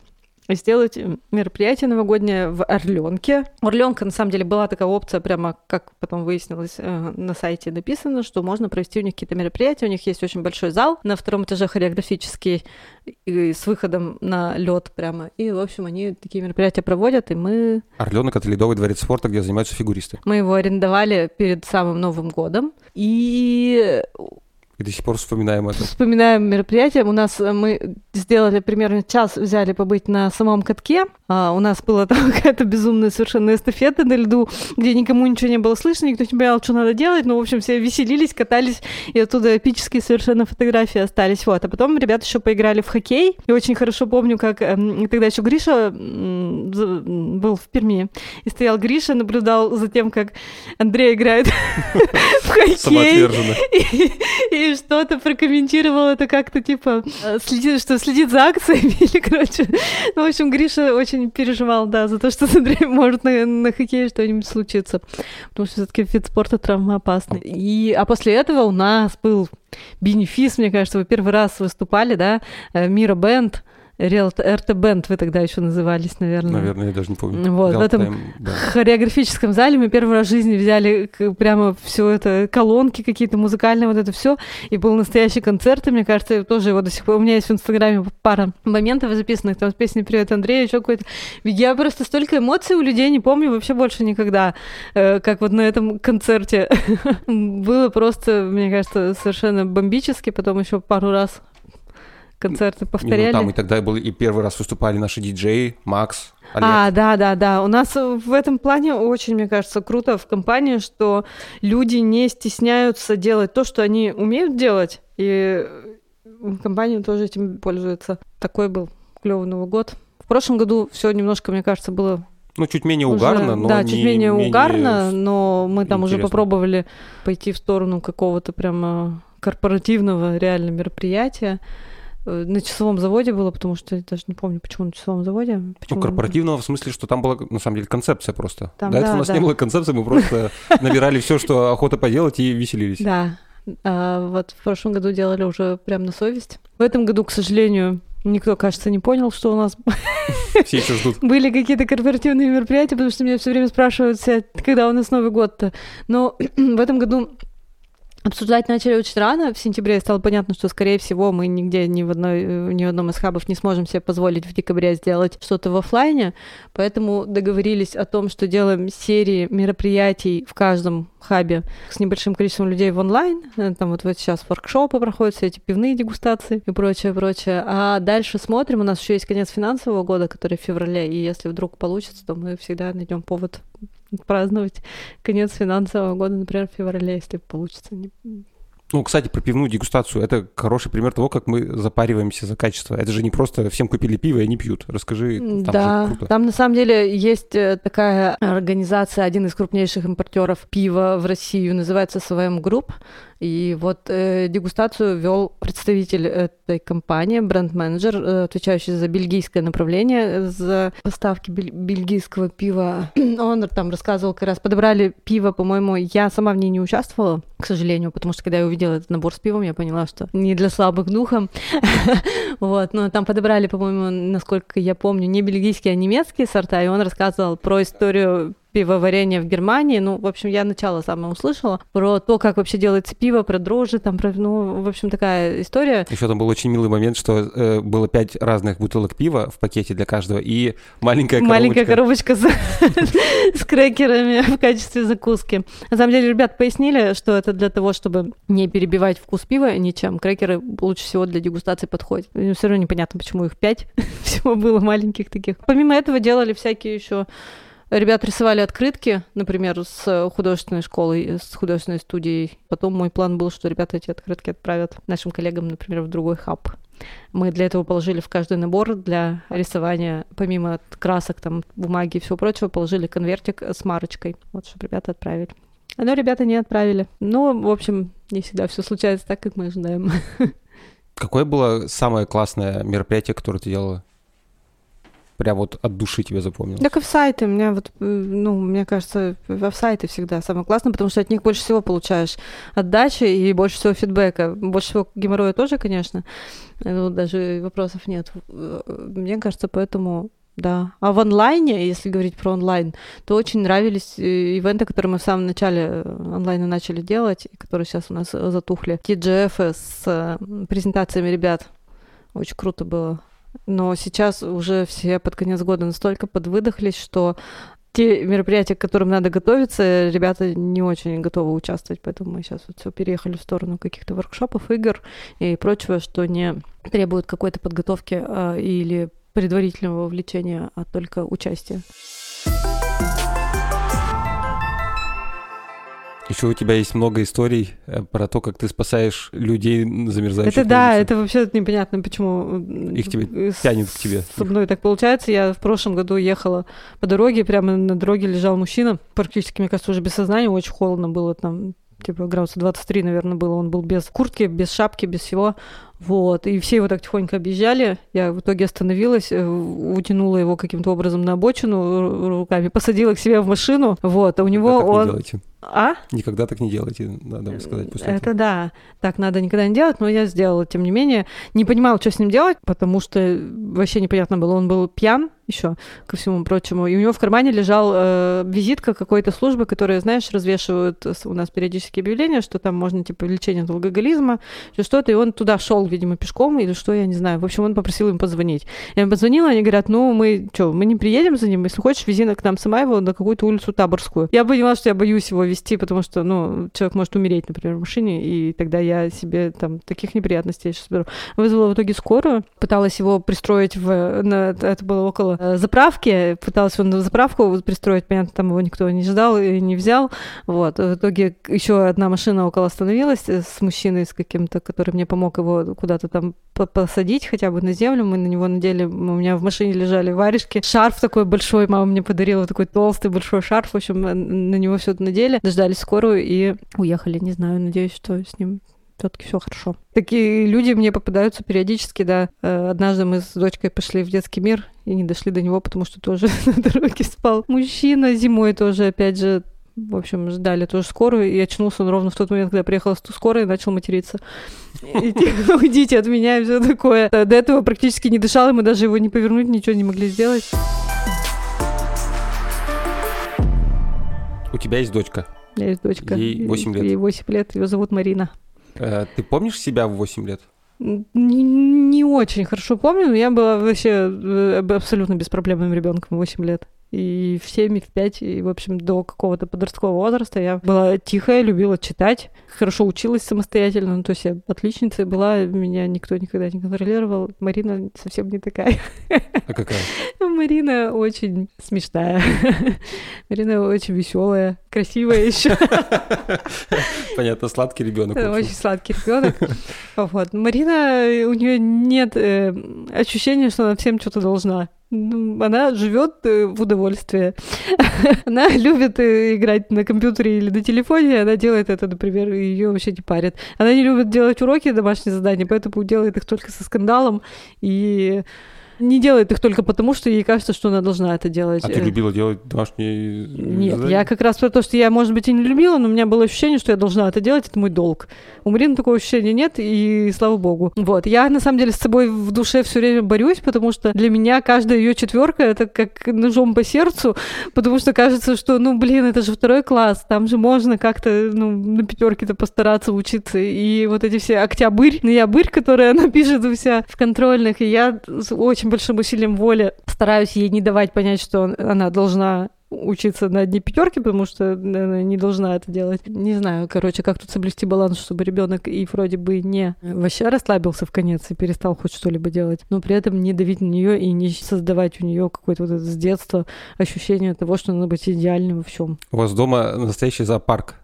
сделать мероприятие новогоднее в Орленке. Орленка, на самом деле, была такая опция, прямо как потом выяснилось, э, на сайте написано, что можно провести у них какие-то мероприятия. У них есть очень большой зал на втором этаже хореографический с выходом на лед прямо. И, в общем, они такие мероприятия проводят, и мы... Орленок — это ледовый дворец спорта, где занимаются фигуристы. Мы его арендовали перед самым Новым годом. И и до сих пор вспоминаем это. Вспоминаем мероприятие. У нас э, мы сделали примерно час, взяли побыть на самом катке. А, у нас была там какая-то безумная совершенно эстафета на льду, где никому ничего не было слышно, никто не понимал, что надо делать. Но, в общем, все веселились, катались, и оттуда эпические совершенно фотографии остались. Вот. А потом ребята еще поиграли в хоккей. И очень хорошо помню, как э, тогда еще Гриша был в Перми. И стоял Гриша, наблюдал за тем, как Андрей играет в хоккей. И что-то прокомментировал это как-то типа э, следит, что следит за акциями или, короче. Ну, в общем, Гриша очень переживал, да, за то, что с Андреем может на, на хоккее что-нибудь случиться. Потому что все-таки вид спорта травмоопасный. И, а после этого у нас был бенефис, мне кажется, вы первый раз выступали, да, э, Мира Бенд, РТ Бенд вы тогда еще назывались, наверное. Наверное, я даже не помню. Вот, Real в этом time, хореографическом зале мы первый раз в жизни взяли прямо все это, колонки какие-то музыкальные, вот это все, и был настоящий концерт, и мне кажется, тоже его до сих пор, у меня есть в Инстаграме пара моментов записанных, там с песней «Привет, Андрей», еще какой-то. Я просто столько эмоций у людей не помню вообще больше никогда, э, как вот на этом концерте. Было просто, мне кажется, совершенно бомбически, потом еще пару раз концерты Не, повторяли. Ну, там и тогда был и первый раз выступали наши диджеи, Макс, Олег. А, да, да, да. У нас в этом плане очень, мне кажется, круто в компании, что люди не стесняются делать то, что они умеют делать, и компания тоже этим пользуется. Такой был клевый Новый год. В прошлом году все немножко, мне кажется, было Ну, чуть менее уже- угарно, но да, не чуть менее угарно, но мы там уже интересно. попробовали пойти в сторону какого-то прямо корпоративного реально мероприятия. Э, На часовом заводе было, потому что я даже не помню, почему на часовом заводе. Ну, Почему... корпоративного в смысле, что там была, на самом деле, концепция просто. Там, До этого да, у нас да. не было концепции, мы просто набирали все, что охота поделать, и веселились. Да, А вот в прошлом году делали уже прям на совесть. В этом году, к сожалению, никто, кажется, не понял, что у нас Все еще ждут. были какие-то корпоративные мероприятия, потому что меня все время спрашивают, «Свет, когда у нас Новый год-то. Но в этом году обсуждать начали очень рано. В сентябре стало понятно, что, скорее всего, мы нигде ни в, одной, э, ни в одном из хабов не сможем себе позволить в декабре сделать что-то в оффлайне, поэтому договорились о том, что делаем серии мероприятий в каждом хабе с небольшим количеством людей в онлайн. Э, Там вот, вот сейчас воркшопы проходят, все эти пивные дегустации и прочее, прочее. А дальше смотрим. У нас еще есть конец финансового года, который в феврале, и если вдруг получится, то мы всегда найдем повод праздновать конец финансового года, например, в феврале, если получится. Ну, кстати, про пивную дегустацию. Это хороший пример того, как мы запариваемся за качество. Это же не просто всем купили пиво и они пьют. Расскажи, там да, же круто. там на самом деле есть э, такая организация, один из крупнейших импортеров пива в Россию, называется СВМ Group. И вот э, дегустацию вел представитель этой компании, бренд-менеджер, э, отвечающий за бельгийское направление, за поставки бель- бельгийского пива. Он там рассказывал, как раз подобрали пиво, по-моему, я сама в ней не участвовала, к сожалению, потому что когда я увидела этот набор с пивом, я поняла, что не для слабых духом. Вот, но там подобрали, по-моему, насколько я помню, не бельгийские, а немецкие сорта, и он рассказывал про историю пивоварения в Германии. Ну, в общем, я начало самое услышала про то, как вообще делается пиво, про дрожжи, там, про, ну, в общем, такая история. Еще там был очень милый момент, что э, было пять разных бутылок пива в пакете для каждого и маленькая коробочка. Маленькая коробочка с, с крекерами в качестве закуски. На самом деле, ребят пояснили, что это для того, чтобы не перебивать вкус пива ничем. Крекеры лучше всего для дегустации подходят. Все равно непонятно, почему их пять всего было маленьких таких. Помимо этого делали всякие еще Ребят рисовали открытки, например, с художественной школой, с художественной студией. Потом мой план был, что ребята эти открытки отправят нашим коллегам, например, в другой хаб. Мы для этого положили в каждый набор для рисования, помимо красок, там, бумаги и всего прочего, положили конвертик с марочкой, вот, чтобы ребята отправили. Но ребята не отправили. Ну, в общем, не всегда все случается так, как мы ожидаем. Какое было самое классное мероприятие, которое ты делала? Прям вот от души тебе запомнил. Так и в сайты. Мне вот, э, ну, мне кажется, в сайты всегда самое классное, потому что от них больше всего получаешь отдачи и больше всего фидбэка. Больше всего геморроя тоже, конечно. Ну, даже вопросов нет. Э, Мне кажется, поэтому да. А в онлайне, если говорить про онлайн, то очень нравились ивенты, которые мы в самом начале онлайна начали делать, и которые сейчас у нас затухли. TGF с презентациями ребят. Очень круто было. Но сейчас уже все под конец года настолько подвыдохлись, что те мероприятия, к которым надо готовиться, ребята не очень готовы участвовать, поэтому мы сейчас вот все переехали в сторону каких-то воркшопов, игр и прочего, что не требует какой-то подготовки а, или предварительного вовлечения, а только участия. Еще у тебя есть много историй э, про то, как ты спасаешь людей замерзающих. Это да, это вообще непонятно, почему Их тебе э, тянет к тебе. Со мной так получается. Я в прошлом году ехала по дороге, прямо на дороге лежал мужчина, практически, мне кажется, уже без сознания, очень холодно было там, типа градуса 23, наверное, было. Он был без куртки, без шапки, без всего. Вот, и все его так тихонько объезжали. Я в итоге остановилась, э, утянула его каким-то образом на обочину ру- руками, посадила к себе в машину. Вот, а у него Никогда так не он... делайте. А? Никогда так не делайте, надо сказать после Это этого. да. Так надо никогда не делать, но я сделала, тем не менее. Не понимала, что с ним делать, потому что вообще непонятно было. Он был пьян еще, ко всему прочему. И у него в кармане лежал э, визитка какой-то службы, которая, знаешь, развешивают у нас периодически объявления, что там можно, типа, лечение от алкоголизма, что-то. И он туда шел видимо, пешком или что, я не знаю. В общем, он попросил им позвонить. Я им позвонила, они говорят, ну, мы что, мы не приедем за ним, если хочешь, вези к нам сама его на какую-то улицу Таборскую. Я поняла, что я боюсь его вести, потому что, ну, человек может умереть, например, в машине, и тогда я себе там таких неприятностей сейчас беру. Вызвала в итоге скорую, пыталась его пристроить в... На, это было около э, заправки, пыталась его на заправку пристроить, понятно, там его никто не ждал и не взял. Вот. В итоге еще одна машина около остановилась э, с мужчиной, с каким-то, который мне помог его куда-то там посадить хотя бы на землю. Мы на него надели, у меня в машине лежали варежки. Шарф такой большой, мама мне подарила такой толстый большой шарф. В общем, на него все это надели, дождались скорую и уехали. Не знаю, надеюсь, что с ним все-таки все хорошо. Такие люди мне попадаются периодически, да. Э, однажды мы с дочкой пошли в детский мир и не дошли до него, потому что тоже на дороге спал мужчина. Зимой тоже, опять же, в общем, ждали тоже скорую, и очнулся он ровно в тот момент, когда приехала скорая и начал материться. Уйдите от меня и все такое. До этого практически не дышал, и мы даже его не повернуть, ничего не могли сделать. Тебя есть дочка? У меня есть дочка. Ей 8 лет. Ей 8 лет, ее зовут Марина. Э, ты помнишь себя в 8 лет? Не, не очень хорошо помню, но я была вообще э, абсолютно беспроблемным ребенком 8 лет и в 7, и в 5, и, в общем, до какого-то подросткового возраста я была тихая, любила читать, хорошо училась самостоятельно, ну, то есть я отличницей была, меня никто никогда не контролировал. Марина совсем не такая. А какая? Марина очень смешная. Марина очень веселая, красивая еще. Понятно, сладкий ребенок. Очень сладкий ребенок. Вот. Марина, у нее нет э, ощущения, что она всем что-то должна. Ну, она живет э, в удовольствии. она любит э, играть на компьютере или на телефоне, она делает это, например, ее вообще не парит. Она не любит делать уроки, домашние задания, поэтому делает их только со скандалом и не делает их только потому, что ей кажется, что она должна это делать. А ты любила делать домашние Нет, задания? я как раз про то, что я, может быть, и не любила, но у меня было ощущение, что я должна это делать, это мой долг. У Марины такого ощущения нет, и слава богу. Вот. Я, на самом деле, с собой в душе все время борюсь, потому что для меня каждая ее четверка это как ножом по сердцу, потому что кажется, что, ну, блин, это же второй класс, там же можно как-то, ну, на пятерке-то постараться учиться. И вот эти все октябрь, ноябрь, которые она пишет вся в контрольных, и я очень очень большим усилием воли стараюсь ей не давать понять, что она должна учиться на одни пятерки, потому что она не должна это делать. Не знаю, короче, как тут соблюсти баланс, чтобы ребенок и вроде бы не вообще расслабился в конец и перестал хоть что-либо делать, но при этом не давить на нее и не создавать у нее какое-то вот это с детства ощущение того, что надо быть идеальным во всем. У вас дома настоящий зоопарк?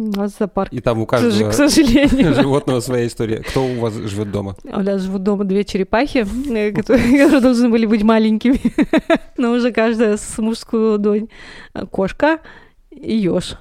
У нас зоопарк. И там у каждого к сожалению. животного своя история. Кто у вас живет дома? У нас живут дома две черепахи, э, которые должны были быть маленькими, но уже каждая с мужскую ладонь. Кошка и еж.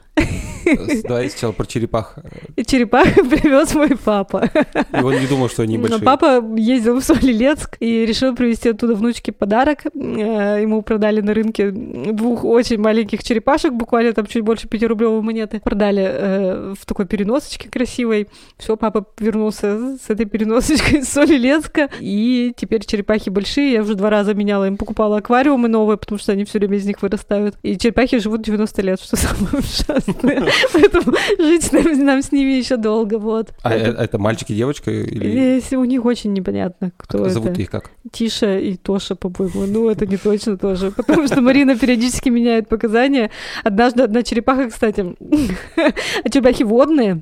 Давай сначала про черепах. И черепах привез мой папа. И он не думал, что они большие. Папа ездил в Солилецк и решил привезти оттуда внучке подарок. Э, ему продали на рынке двух очень маленьких черепашек, буквально там чуть больше 5 рублевой монеты. Продали э, в такой переносочке красивой. Все, папа вернулся с этой переносочкой из Солилецка. И теперь черепахи большие. Я уже два раза меняла им, покупала аквариумы новые, потому что они все время из них вырастают. И черепахи живут 90 лет, что самое ужасное. Поэтому жить нам, нам с ними еще долго, вот. А это, это мальчик и девочка? Или... Если у них очень непонятно, кто а это. Зовут их как? Тиша и Тоша, по-моему. Ну, это не точно тоже. Потому что Марина периодически меняет показания. Однажды одна черепаха, кстати, а черепахи водные,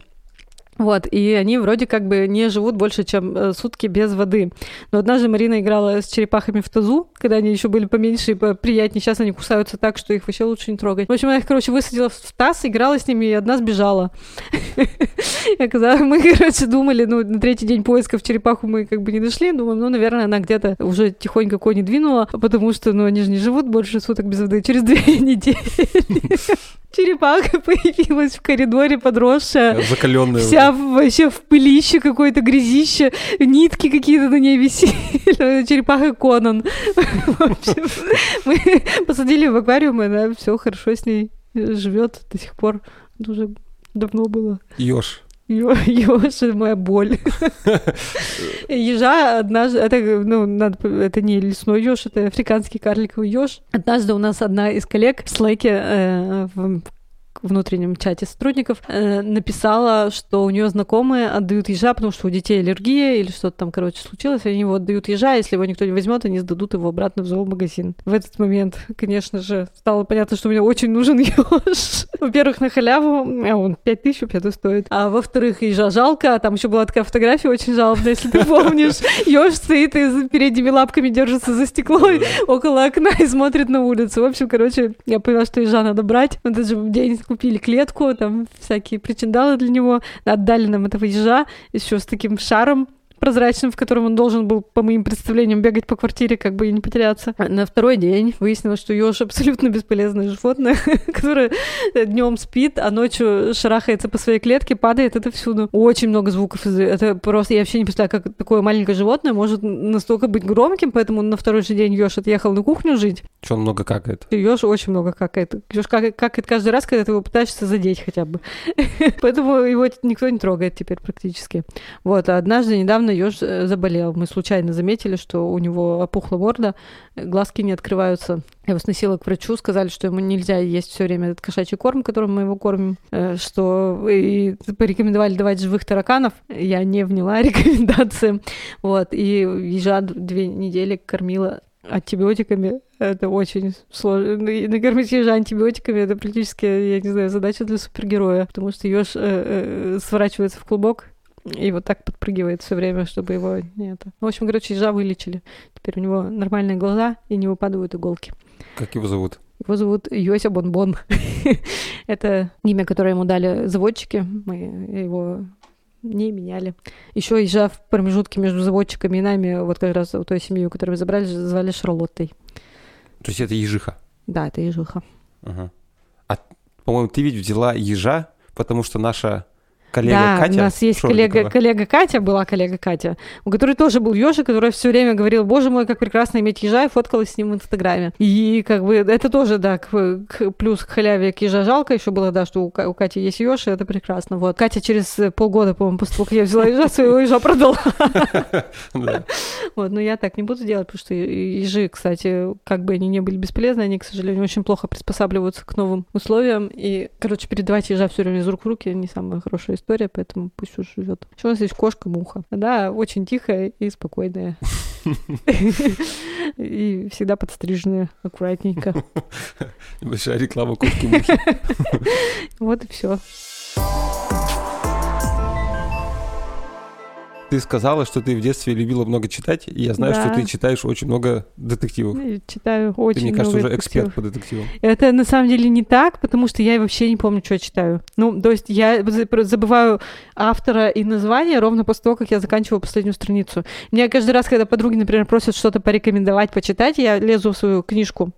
вот, и они вроде как бы не живут больше, чем э, сутки без воды. Но однажды Марина играла с черепахами в тазу, когда они еще были поменьше и приятнее. Сейчас они кусаются так, что их вообще лучше не трогать. В общем, она их, короче, высадила в таз, играла с ними, и одна сбежала. Мы, короче, думали, ну, на третий день поисков черепаху мы как бы не нашли. Думаем, ну, наверное, она где-то уже тихонько кони двинула, потому что, ну, они же не живут больше суток без воды. Через две недели черепаха появилась в коридоре подросшая. Закаленная. Вся вообще в пылище какое-то грязище, нитки какие-то на ней висели. Черепаха Конан. Мы посадили в аквариум, и она все хорошо с ней живет до сих пор. Это уже давно было. Ёж. Ёж, моя боль. Ежа однажды, это, ну, надо, это не лесной еж, это африканский карликовый еж. Однажды у нас одна из коллег в слэке э, в внутреннем чате сотрудников, э, написала, что у нее знакомые отдают ежа, потому что у детей аллергия или что-то там, короче, случилось, они его отдают ежа, если его никто не возьмет, они сдадут его обратно в зоомагазин. В этот момент, конечно же, стало понятно, что мне очень нужен еж. Во-первых, на халяву, а он 5 тысяч вообще-то стоит. А во-вторых, ежа жалко, а там еще была такая фотография очень жалобная, если ты помнишь. Еж стоит и передними лапками держится за стекло около окна и смотрит на улицу. В общем, короче, я поняла, что ежа надо брать. Мы даже день купили клетку, там всякие причиндалы для него, отдали нам этого ежа еще с таким шаром прозрачным, в котором он должен был, по моим представлениям, бегать по квартире, как бы и не потеряться. На второй день выяснилось, что еж абсолютно бесполезное животное, которое днем спит, а ночью шарахается по своей клетке, падает это всюду. Очень много звуков. Это просто я вообще не представляю, как такое маленькое животное может настолько быть громким, поэтому на второй же день еж отъехал на кухню жить. Что он много какает? Еж очень много какает. Еж какает каждый раз, когда ты его пытаешься задеть хотя бы. Поэтому его никто не трогает теперь практически. Вот, а однажды недавно недавно еж э, заболел. Мы случайно заметили, что у него опухла морда, глазки не открываются. Я его сносила к врачу, сказали, что ему нельзя есть все время этот кошачий корм, которым мы его кормим, э, что и порекомендовали давать живых тараканов. Я не вняла рекомендациям. Вот, и ежа две недели кормила антибиотиками. Это очень сложно. Накормить ежа антибиотиками это практически, я не знаю, задача для супергероя, потому что еж э, сворачивается в клубок и вот так подпрыгивает все время, чтобы его не это. В общем, короче, ежа вылечили. Теперь у него нормальные глаза и не выпадают иголки. Как его зовут? Его зовут Йося Бонбон. Это имя, которое ему дали заводчики. Мы его не меняли. Еще езжа в промежутке между заводчиками и нами, вот как раз той семьи, которую мы забрали, звали Шарлоттой. То есть это ежиха? Да, это ежиха. Ага. А, по-моему, ты ведь взяла ежа, потому что наша коллега да, Катя. у нас есть коллега, коллега Катя, была коллега Катя, у которой тоже был ежик, которая все время говорила, боже мой, как прекрасно иметь ежа, и фоткалась с ним в Инстаграме. И как бы это тоже, да, к, к, плюс к халяве к ежа жалко еще было, да, что у, у Кати есть еж, и это прекрасно. Вот. Катя через полгода, по-моему, после того, как я взяла ежа, своего ежа продала. Вот, но я так не буду делать, потому что ежи, кстати, как бы они не были бесполезны, они, к сожалению, очень плохо приспосабливаются к новым условиям. И, короче, передавать ежа все время из рук в руки не самая хорошая история, поэтому пусть уж живет. Еще у нас есть кошка-муха. Она очень тихая и спокойная. И всегда подстриженная аккуратненько. Большая реклама кошки-мухи. Вот и все. Ты сказала, что ты в детстве любила много читать, и я знаю, да. что ты читаешь очень много детективов. Я читаю очень ты, мне кажется, уже эксперт по детективам. Это на самом деле не так, потому что я вообще не помню, что я читаю. Ну, то есть я забываю автора и название ровно после того, как я заканчиваю последнюю страницу. Мне каждый раз, когда подруги, например, просят что-то порекомендовать, почитать, я лезу в свою книжку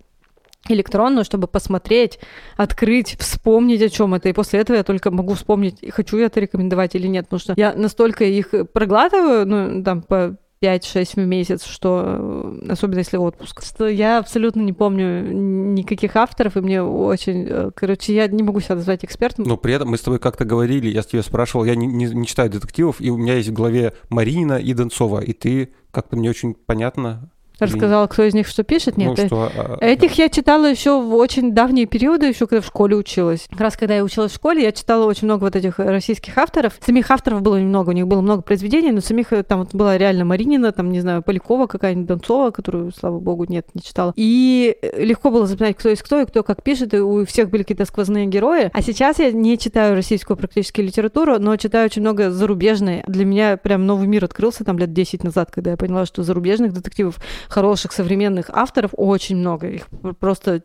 электронную, чтобы посмотреть, открыть, вспомнить, о чем это. И после этого я только могу вспомнить, хочу я это рекомендовать или нет. Потому что я настолько их проглатываю, ну, там, по 5-6 в месяц, что особенно если отпуск, что я абсолютно не помню никаких авторов, и мне очень... Э, короче, я не могу себя назвать экспертом. Но при этом мы с тобой как-то говорили, я тебя спрашивал, я не, не, не читаю детективов, и у меня есть в голове Марина и Донцова, и ты как-то мне очень понятно Рассказала, кто из них что пишет? Нет. Ну, что, а, Этих я читала еще в очень давние периоды, еще когда в школе училась. Как раз когда я училась в школе, я читала очень много вот этих российских авторов. Самих авторов было немного, у них было много произведений, но самих э, там вот была реально Маринина, там, не знаю, Полякова какая-нибудь, Донцова, которую, слава богу, нет, не читала. И э, легко было запоминать, кто есть кто и кто как пишет, и у всех были какие-то сквозные герои. А сейчас я не читаю российскую практически литературу, но читаю очень много зарубежной. Для меня прям новый мир открылся там лет 10 назад, когда я поняла, что зарубежных детективов хороших, современных авторов очень много, их просто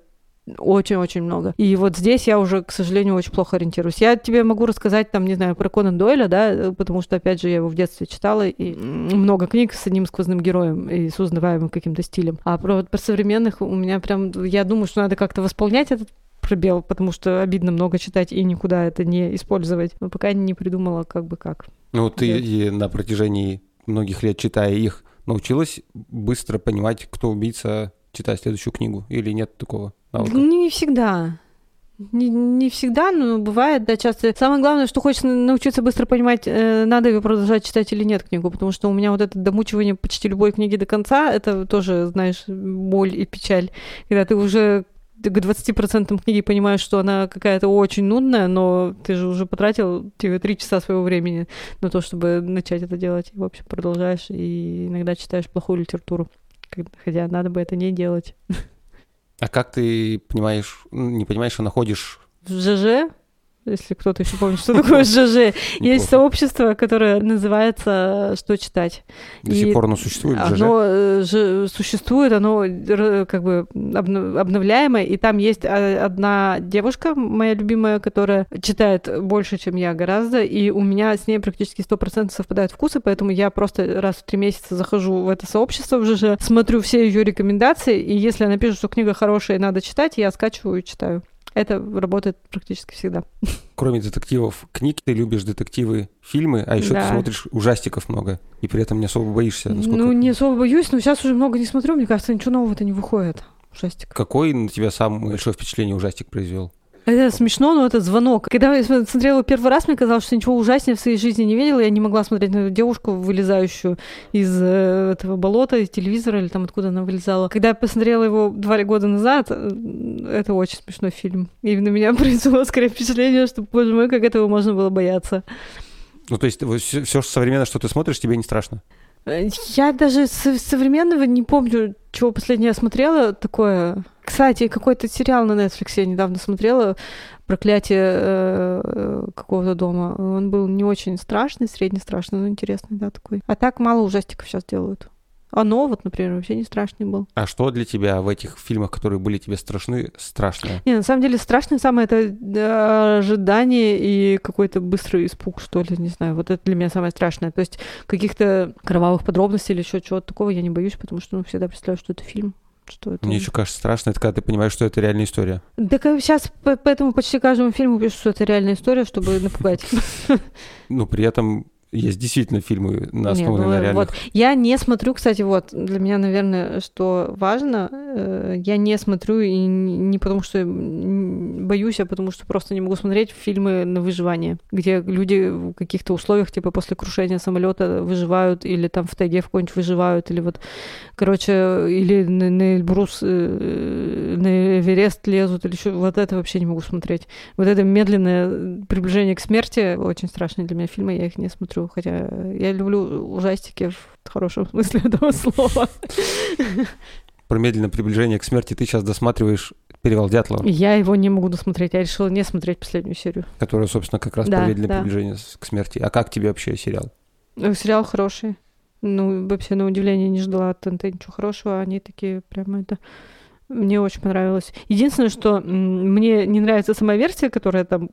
очень-очень много. И вот здесь я уже, к сожалению, очень плохо ориентируюсь. Я тебе могу рассказать, там, не знаю, про Конан Дойля, да, потому что, опять же, я его в детстве читала, и много книг с одним сквозным героем и с узнаваемым каким-то стилем. А про, про современных у меня прям, я думаю, что надо как-то восполнять этот пробел, потому что обидно много читать и никуда это не использовать. Но пока не придумала как бы как. Ну, ты и на протяжении многих лет, читая их, научилась быстро понимать, кто убийца, читая следующую книгу? Или нет такого навыка? Не всегда. Не, не всегда, но бывает, да, часто. Самое главное, что хочется научиться быстро понимать, э, надо ее продолжать читать или нет книгу, потому что у меня вот это домучивание почти любой книги до конца, это тоже, знаешь, боль и печаль, когда ты уже к 20% книги понимаешь, что она какая-то очень нудная, но ты же уже потратил тебе три часа своего времени на то, чтобы начать это делать. И, в общем, продолжаешь и иногда читаешь плохую литературу. Хотя надо бы это не делать. А как ты понимаешь, не понимаешь, а находишь... В ЖЖ если кто-то еще помнит, что такое ЖЖ. Есть сообщество, которое называется «Что читать?». До сих пор оно существует? Оно э, существует, оно как бы обновляемое, и там есть одна девушка, моя любимая, которая читает больше, чем я гораздо, и у меня с ней практически 100% совпадают вкусы, поэтому я просто раз в три месяца захожу в это сообщество в ЖЖ, смотрю все ее рекомендации, и если она пишет, что книга хорошая и надо читать, я скачиваю и читаю. Это работает практически всегда. Кроме детективов книг, ты любишь детективы, фильмы, а еще да. ты смотришь ужастиков много, и при этом не особо боишься. Насколько... Ну, не особо боюсь, но сейчас уже много не смотрю, мне кажется, ничего нового-то не выходит. Ужастик. Какой на тебя самое большое впечатление ужастик произвел? Это смешно, но это звонок. Когда я смотрела первый раз, мне казалось, что ничего ужаснее в своей жизни не видела. Я не могла смотреть на эту девушку, вылезающую из э, этого болота, из телевизора или там откуда она вылезала. Когда я посмотрела его два года назад, э, это очень смешной фильм. И на меня произвело скорее впечатление, что, боже мой, как этого можно было бояться. Ну, то есть все, все современное, что ты смотришь, тебе не страшно? Э, я даже современного не помню, чего последнее я смотрела такое. Кстати, какой-то сериал на Netflix я недавно смотрела «Проклятие э, какого-то дома». Он был не очень страшный, средне страшный, но интересный, да, такой. А так мало ужастиков сейчас делают. Оно, вот, например, вообще не страшный был. А что для тебя в этих фильмах, которые были тебе страшны, страшное? Не, на самом деле страшное самое это э, ожидание и какой-то быстрый испуг, что ли, не знаю. Вот это для меня самое страшное. То есть каких-то кровавых подробностей или еще чего-то такого я не боюсь, потому что ну, всегда представляю, что это фильм что это... Мне еще кажется страшно, это когда ты понимаешь, что это реальная история. Так сейчас поэтому почти каждому фильму пишут, что это реальная история, чтобы напугать. Ну, при этом есть действительно фильмы на основе ну, на реальных. Вот. Я не смотрю, кстати, вот, для меня, наверное, что важно, э, я не смотрю и не потому, что боюсь, а потому, что просто не могу смотреть фильмы на выживание, где люди в каких-то условиях, типа после крушения самолета выживают, или там в тайге в какой-нибудь выживают, или вот, короче, или на, на Эльбрус, э, на Эверест лезут, или еще, вот это вообще не могу смотреть. Вот это медленное приближение к смерти, очень страшные для меня фильмы, я их не смотрю хотя я люблю ужастики в хорошем смысле этого слова. Про медленное приближение к смерти ты сейчас досматриваешь «Перевал Дятлова». Я его не могу досмотреть, я решила не смотреть последнюю серию. Которая, собственно, как раз да, про медленное да. приближение к смерти. А как тебе вообще сериал? Э, сериал хороший. Ну, вообще, на удивление, не ждала от ТНТ ничего хорошего. Они такие прямо это мне очень понравилось. Единственное, что мне не нравится сама версия, которая там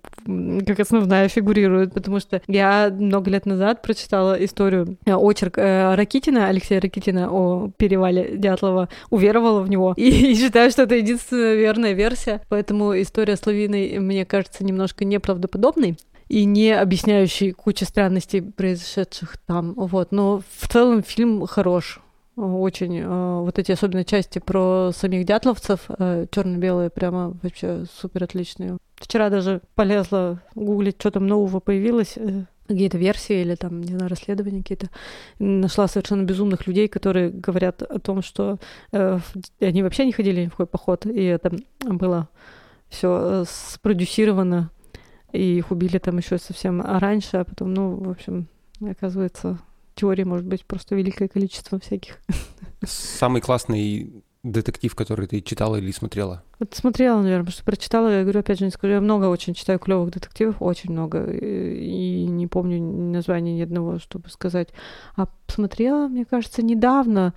как основная фигурирует, потому что я много лет назад прочитала историю, э, очерк э, Ракитина, Алексея Ракитина о перевале Дятлова, уверовала в него и, считаю, что это единственная верная версия. Поэтому история с Лавиной, мне кажется, немножко неправдоподобной и не объясняющий кучу странностей, произошедших там. Вот. Но в целом фильм хорош очень э, вот эти особенно части про самих дятловцев э, черно-белые прямо вообще супер отличные. Вчера даже полезла гуглить, что там нового появилось, э, какие-то версии или там, не знаю, расследования какие-то. Нашла совершенно безумных людей, которые говорят о том, что они вообще не ходили ни в какой поход, и это было все спродюсировано, и их убили там еще совсем раньше, а потом, ну, в общем, оказывается, теорий может быть просто великое количество всяких. Самый классный детектив, который ты читала или смотрела? Вот смотрела, наверное, потому что прочитала, я говорю, опять же, не скажу, я много очень читаю клевых детективов, очень много, и не помню названия ни одного, чтобы сказать. А смотрела, мне кажется, недавно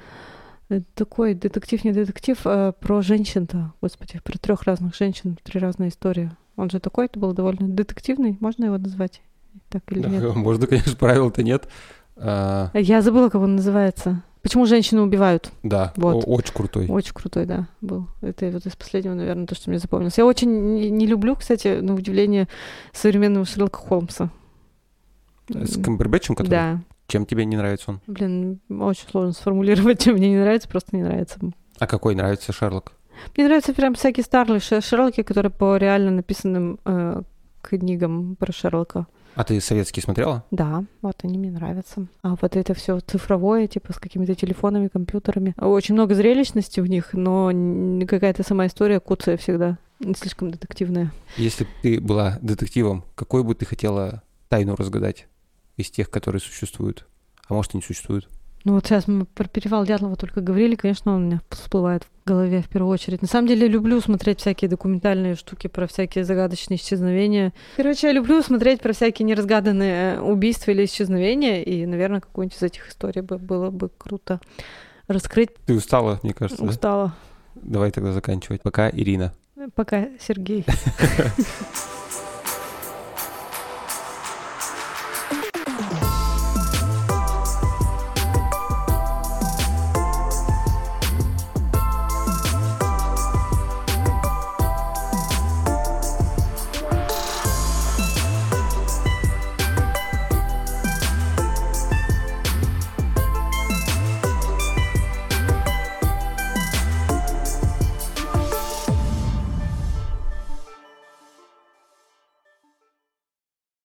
такой детектив, не детектив, а про женщин-то, господи, про трех разных женщин, три разные истории. Он же такой, это был довольно детективный, можно его назвать? Так или да, нет? Можно, конечно, правил-то нет. А... Я забыла, как он называется. Почему женщины убивают? Да, вот. очень крутой. Очень крутой, да, был. Это вот из последнего, наверное, то, что мне запомнилось. Я очень не, не люблю, кстати, на удивление, современного Шерлока Холмса. С Камбербэтчем, который? Да. Чем тебе не нравится он? Блин, очень сложно сформулировать, чем мне не нравится, просто не нравится. А какой нравится Шерлок? Мне нравятся прям всякие старые Шерлоки, которые по реально написанным э, книгам про Шерлока. А ты советские смотрела? Да, вот они мне нравятся. А вот это все цифровое, типа с какими-то телефонами, компьютерами. Очень много зрелищности в них, но какая-то сама история куцая всегда. Не слишком детективная. Если бы ты была детективом, какой бы ты хотела тайну разгадать из тех, которые существуют? А может, и не существуют? Ну вот сейчас мы про перевал Дятлова только говорили, конечно, он у меня всплывает в голове в первую очередь. На самом деле люблю смотреть всякие документальные штуки про всякие загадочные исчезновения. Короче, я люблю смотреть про всякие неразгаданные убийства или исчезновения, и, наверное, какую-нибудь из этих историй бы, было бы круто раскрыть. Ты устала, мне кажется, Устала. Да? Давай тогда заканчивать. Пока, Ирина. Пока, Сергей.